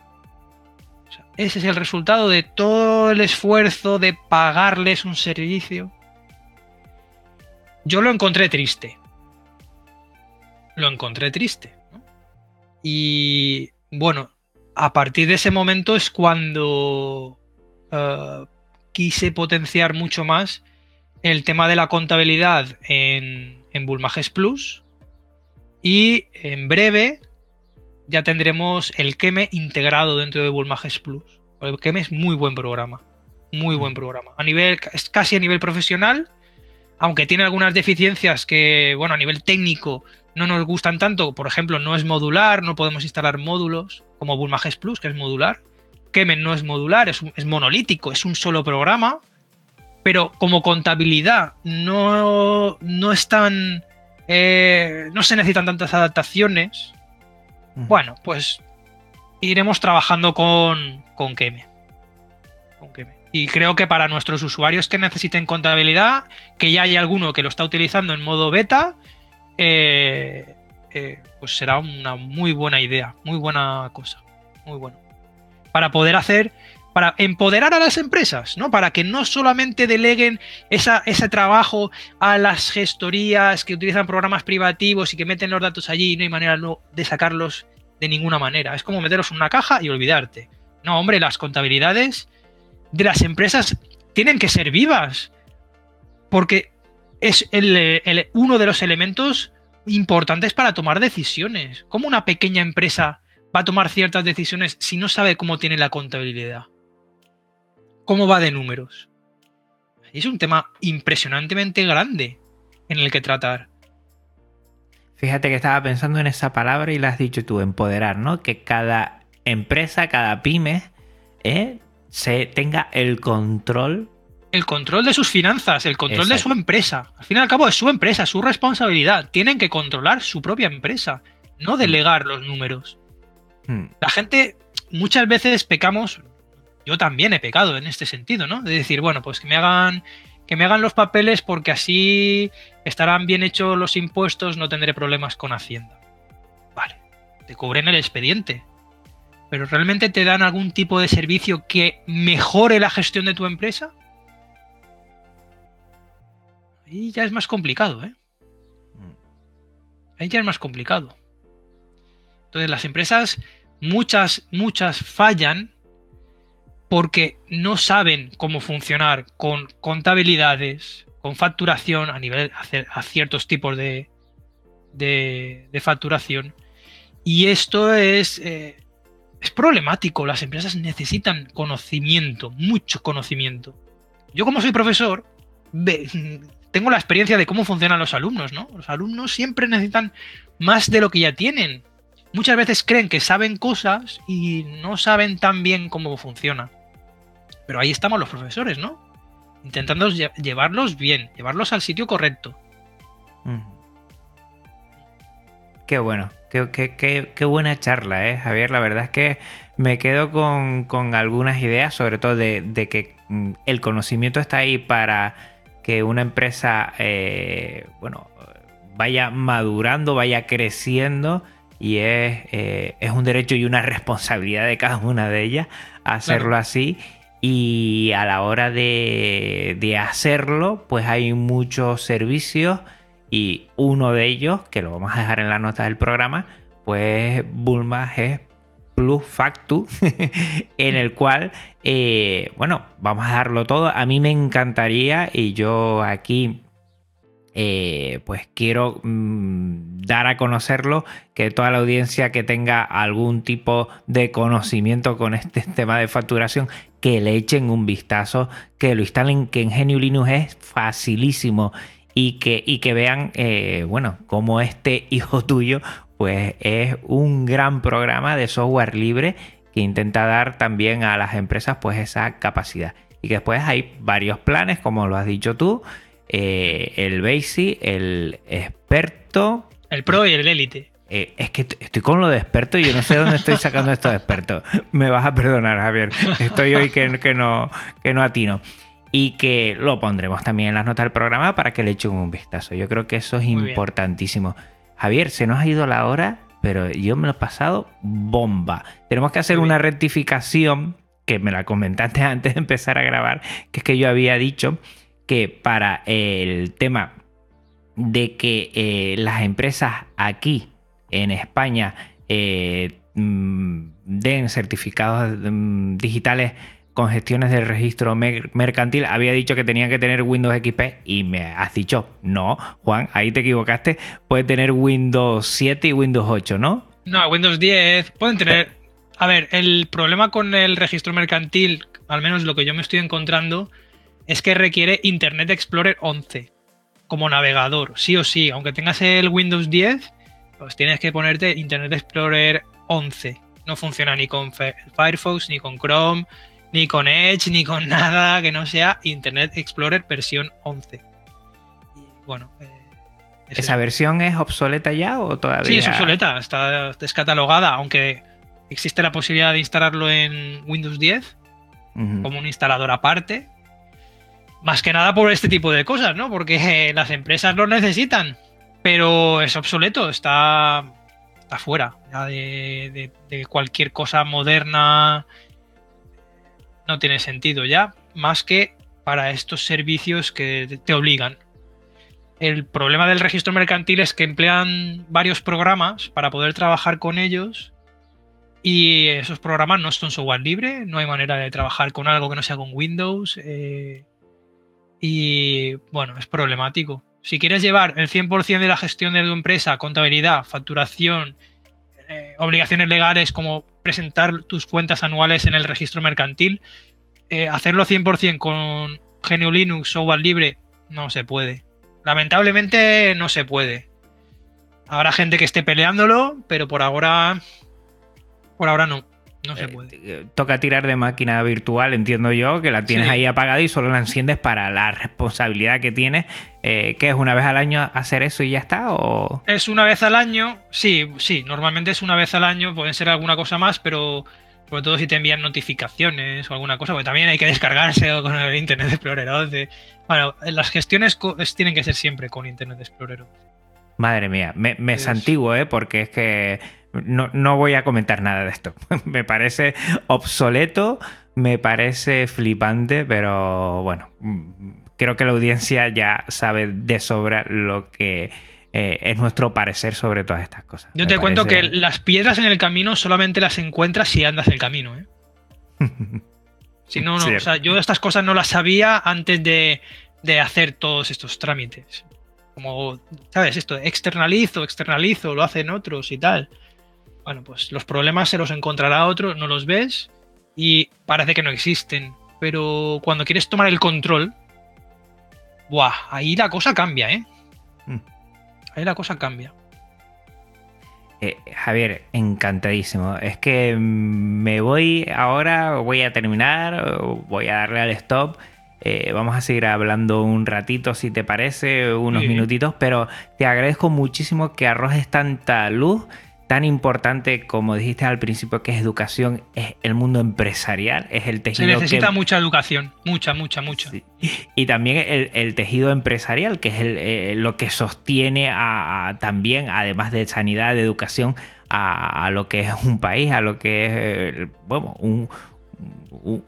ese es el resultado de todo el esfuerzo de pagarles un servicio yo lo encontré triste. Lo encontré triste. Y bueno, a partir de ese momento es cuando eh, quise potenciar mucho más el tema de la contabilidad en, en Bulmages Plus. Y en breve ya tendremos el Keme integrado dentro de Bulmages Plus. El Keme es muy buen programa. Muy buen programa. A nivel, es casi a nivel profesional aunque tiene algunas deficiencias que, bueno, a nivel técnico no nos gustan tanto, por ejemplo, no es modular, no podemos instalar módulos como Bulmages Plus, que es modular. Kemen no es modular, es, monolítico, es un solo programa, pero como contabilidad no, no están, eh, no se necesitan tantas adaptaciones. Bueno, pues iremos trabajando con, con Kemen. Con Kemen. Y creo que para nuestros usuarios que necesiten contabilidad, que ya hay alguno que lo está utilizando en modo beta, eh, eh, pues será una muy buena idea, muy buena cosa, muy bueno. Para poder hacer para empoderar a las empresas, ¿no? Para que no solamente deleguen esa, ese trabajo a las gestorías que utilizan programas privativos y que meten los datos allí y no hay manera de sacarlos de ninguna manera. Es como meterlos en una caja y olvidarte. No, hombre, las contabilidades de las empresas tienen que ser vivas. Porque es uno de los elementos importantes para tomar decisiones. ¿Cómo una pequeña empresa va a tomar ciertas decisiones si no sabe cómo tiene la contabilidad? ¿Cómo va de números? Es un tema impresionantemente grande en el que tratar. Fíjate que estaba pensando en esa palabra y la has dicho tú, empoderar, ¿no? Que cada empresa, cada pyme, ¿eh? Se tenga el control. El control de sus finanzas, el control de su empresa. Al fin y al cabo es su empresa, su responsabilidad. Tienen que controlar su propia empresa, no delegar los números. Hmm. La gente, muchas veces pecamos, yo también he pecado en este sentido, ¿no? De decir, bueno, pues que me hagan que me hagan los papeles porque así estarán bien hechos los impuestos, no tendré problemas con Hacienda. Vale, te cubren el expediente. Pero ¿realmente te dan algún tipo de servicio que mejore la gestión de tu empresa? Ahí ya es más complicado, ¿eh? Ahí ya es más complicado. Entonces las empresas, muchas, muchas fallan porque no saben cómo funcionar con contabilidades, con facturación a nivel a ciertos tipos de, de, facturación. Y esto es, eh, es problemático. Las empresas necesitan conocimiento, mucho conocimiento. Yo como soy profesor, tengo la experiencia de cómo funcionan los alumnos, ¿no? Los alumnos siempre necesitan más de lo que ya tienen. Muchas veces creen que saben cosas y no saben tan bien cómo funciona. Pero ahí estamos los profesores, ¿no? Intentando llevarlos bien, llevarlos al sitio correcto. Qué bueno, qué, buena charla, ¿eh, Javier? La verdad es que me quedo con, algunas ideas, sobre todo de, que mm, el conocimiento está ahí para que una empresa, eh, bueno, vaya madurando, vaya creciendo y es, eh, es, un derecho y una responsabilidad de cada una de ellas hacerlo así y a la hora de, hacerlo, pues hay muchos servicios y uno de ellos, que lo vamos a dejar en la nota del programa, pues Bulma es Plus Factu, en el cual, eh, bueno, vamos a darlo todo. A mí me encantaría y yo aquí eh, pues quiero mm, dar a conocerlo, que toda la audiencia que tenga algún tipo de conocimiento con este tema de facturación, que le echen un vistazo, que lo instalen, que en Genio Linux es facilísimo y que, y que vean, eh, bueno, como este hijo tuyo, pues es un gran programa de software libre que intenta dar también a las empresas pues esa capacidad. Y que después hay varios planes, como lo has dicho tú, eh, el Basic, el experto. El Pro y el Elite. Eh, es que estoy con lo de experto y yo no sé dónde estoy sacando esto de experto. Me vas a perdonar, Javier. Estoy hoy que, que, no, que no atino. Y que lo pondremos también en las notas del programa para que le echen un vistazo. Yo creo que eso es importantísimo. Javier, se nos ha ido la hora, pero yo me lo he pasado bomba. Tenemos que hacer una rectificación que me la comentaste antes de empezar a grabar, que es que yo había dicho que para el tema de que eh, las empresas aquí en España eh, mm, den certificados mm, digitales con gestiones del registro mercantil, había dicho que tenían que tener Windows XP y me has dicho, no, Juan, ahí te equivocaste, puede tener Windows 7 y Windows 8, ¿no? No, Windows 10, pueden tener... A ver, el problema con el registro mercantil, al menos lo que yo me estoy encontrando, es que requiere Internet Explorer 11 como navegador, sí o sí. Aunque tengas el Windows 10, pues tienes que ponerte Internet Explorer 11. No funciona ni con Firefox, ni con Chrome, ni con Edge, ni con nada que no sea Internet Explorer versión 11. bueno. Eh, ¿Esa versión es obsoleta ya o todavía? Sí, es obsoleta, está descatalogada, aunque existe la posibilidad de instalarlo en Windows 10 como un instalador aparte, más que nada por este tipo de cosas, ¿no? Porque eh, las empresas lo necesitan, pero es obsoleto, está, está fuera de, cualquier cosa moderna. No tiene sentido ya, más que para estos servicios que te obligan. El problema del registro mercantil es que emplean varios programas para poder trabajar con ellos y esos programas no son software libre, no hay manera de trabajar con algo que no sea con Windows eh, y bueno, es problemático. Si quieres llevar el 100% de la gestión de tu empresa, contabilidad, facturación, eh, obligaciones legales como presentar tus cuentas anuales en el registro mercantil, eh, hacerlo 100% con GNU Linux, software libre, no se puede. Lamentablemente no se puede. Habrá gente que esté peleándolo, pero por ahora, por ahora no. No se eh, puede. toca tirar de máquina virtual, entiendo yo, que la tienes ahí apagada y solo la enciendes para la responsabilidad que tienes. Eh, ¿Qué es una vez al año hacer eso y ya está? ¿O? Es una vez al año, sí, sí, normalmente es una vez al año, pueden ser alguna cosa más, pero sobre todo si te envían notificaciones o alguna cosa, porque también hay que descargarse con el Internet Explorer 11. Bueno, las gestiones tienen que ser siempre con Internet Explorer 11. Madre mía, me, me santiguo, ¿eh? porque es que no, voy a comentar nada de esto. me parece obsoleto, me parece flipante, pero bueno, creo que la audiencia ya sabe de sobra lo que eh, es nuestro parecer sobre todas estas cosas. Yo te cuento que las piedras en el camino solamente las encuentras si andas el camino. ¿eh? si no, no. O sea, yo estas cosas no las sabía antes de, de hacer todos estos trámites. Como, ¿sabes? Esto, externalizo, externalizo, lo hacen otros y tal. Bueno, pues los problemas se los encontrará otro, no los ves y parece que no existen. Pero cuando quieres tomar el control, ¡buah! Ahí la cosa cambia, ¿eh? Mm. Ahí la cosa cambia. Eh, Javier, encantadísimo. Es que me voy ahora, voy a terminar, voy a darle al stop. Eh, vamos a seguir hablando un ratito, si te parece, unos minutitos, pero te agradezco muchísimo que arrojes tanta luz tan importante como dijiste al principio que es educación, es el mundo empresarial, es el tejido. Se necesita mucha educación, mucha, mucha, mucha. Y también el, tejido empresarial, que es eh, lo que sostiene a, también, además de sanidad, de educación, a, lo que es un país, a lo que es, eh, bueno, un,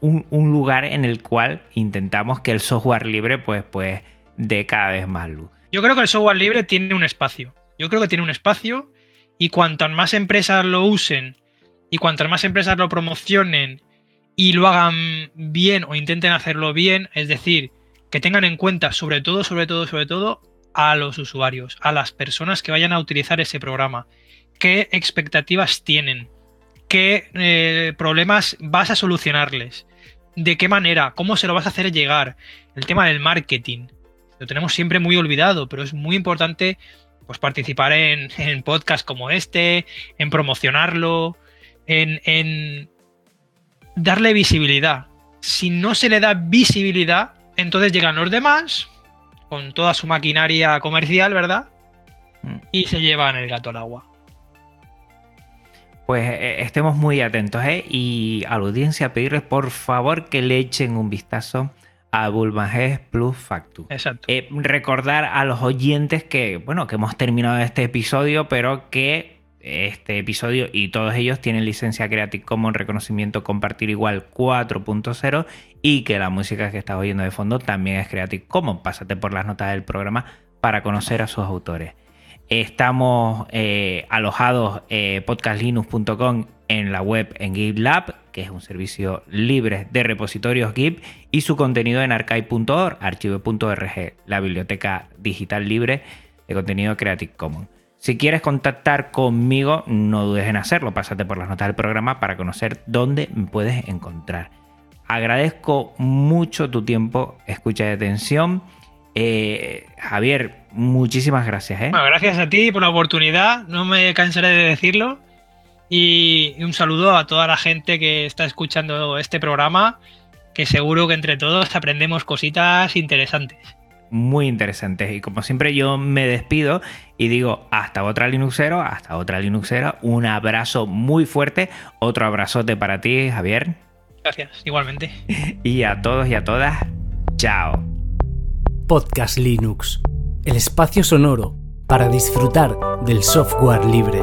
un, lugar en el cual intentamos que el software libre pues, pues dé cada vez más luz. Yo creo que el software libre tiene un espacio. Yo creo que tiene un espacio y cuantas más empresas lo usen y cuantas más empresas lo promocionen y lo hagan bien o intenten hacerlo bien, es decir, que tengan en cuenta sobre todo, sobre todo, sobre todo a los usuarios, a las personas que vayan a utilizar ese programa, qué expectativas tienen, qué eh, problemas vas a solucionarles, de qué manera, cómo se lo vas a hacer llegar, el tema del marketing. Lo tenemos siempre muy olvidado, pero es muy importante pues participar en, en podcasts como este, en promocionarlo, en, darle visibilidad. Si no se le da visibilidad, entonces llegan los demás con toda su maquinaria comercial, ¿verdad? Mm. Y se llevan el gato al agua. Pues eh, estemos muy atentos, ¿eh? Y a la audiencia pedirles por favor que le echen un vistazo a Bulmages Plus Factu. Exacto. Eh, recordar a los oyentes que, bueno, que hemos terminado este episodio, pero que este episodio y todos ellos tienen licencia Creative Commons reconocimiento compartir igual 4.0 y que la música que estás oyendo de fondo también es Creative Commons. Pásate por las notas del programa para conocer a sus autores. Estamos eh, alojados eh, podcastlinux.com en la web en GitLab, que es un servicio libre de repositorios Git, y su contenido en archive.org, archive.org, la biblioteca digital libre de contenido Creative Commons. Si quieres contactar conmigo, no dudes en hacerlo, pásate por las notas del programa para conocer dónde me puedes encontrar. Agradezco mucho tu tiempo, escucha de atención. Eh, Javier, muchísimas gracias. ¿eh? gracias a ti por la oportunidad, no me cansaré de decirlo. Y un saludo a toda la gente que está escuchando este programa, que seguro que entre todos aprendemos cositas interesantes. Muy interesantes. Y como siempre yo me despido y digo hasta otra Linuxero, hasta otra Linuxera. Un abrazo muy fuerte. Otro abrazote para ti, Javier. Gracias, igualmente. Y a todos y a todas, chao. Podcast Linux, el espacio sonoro para disfrutar del software libre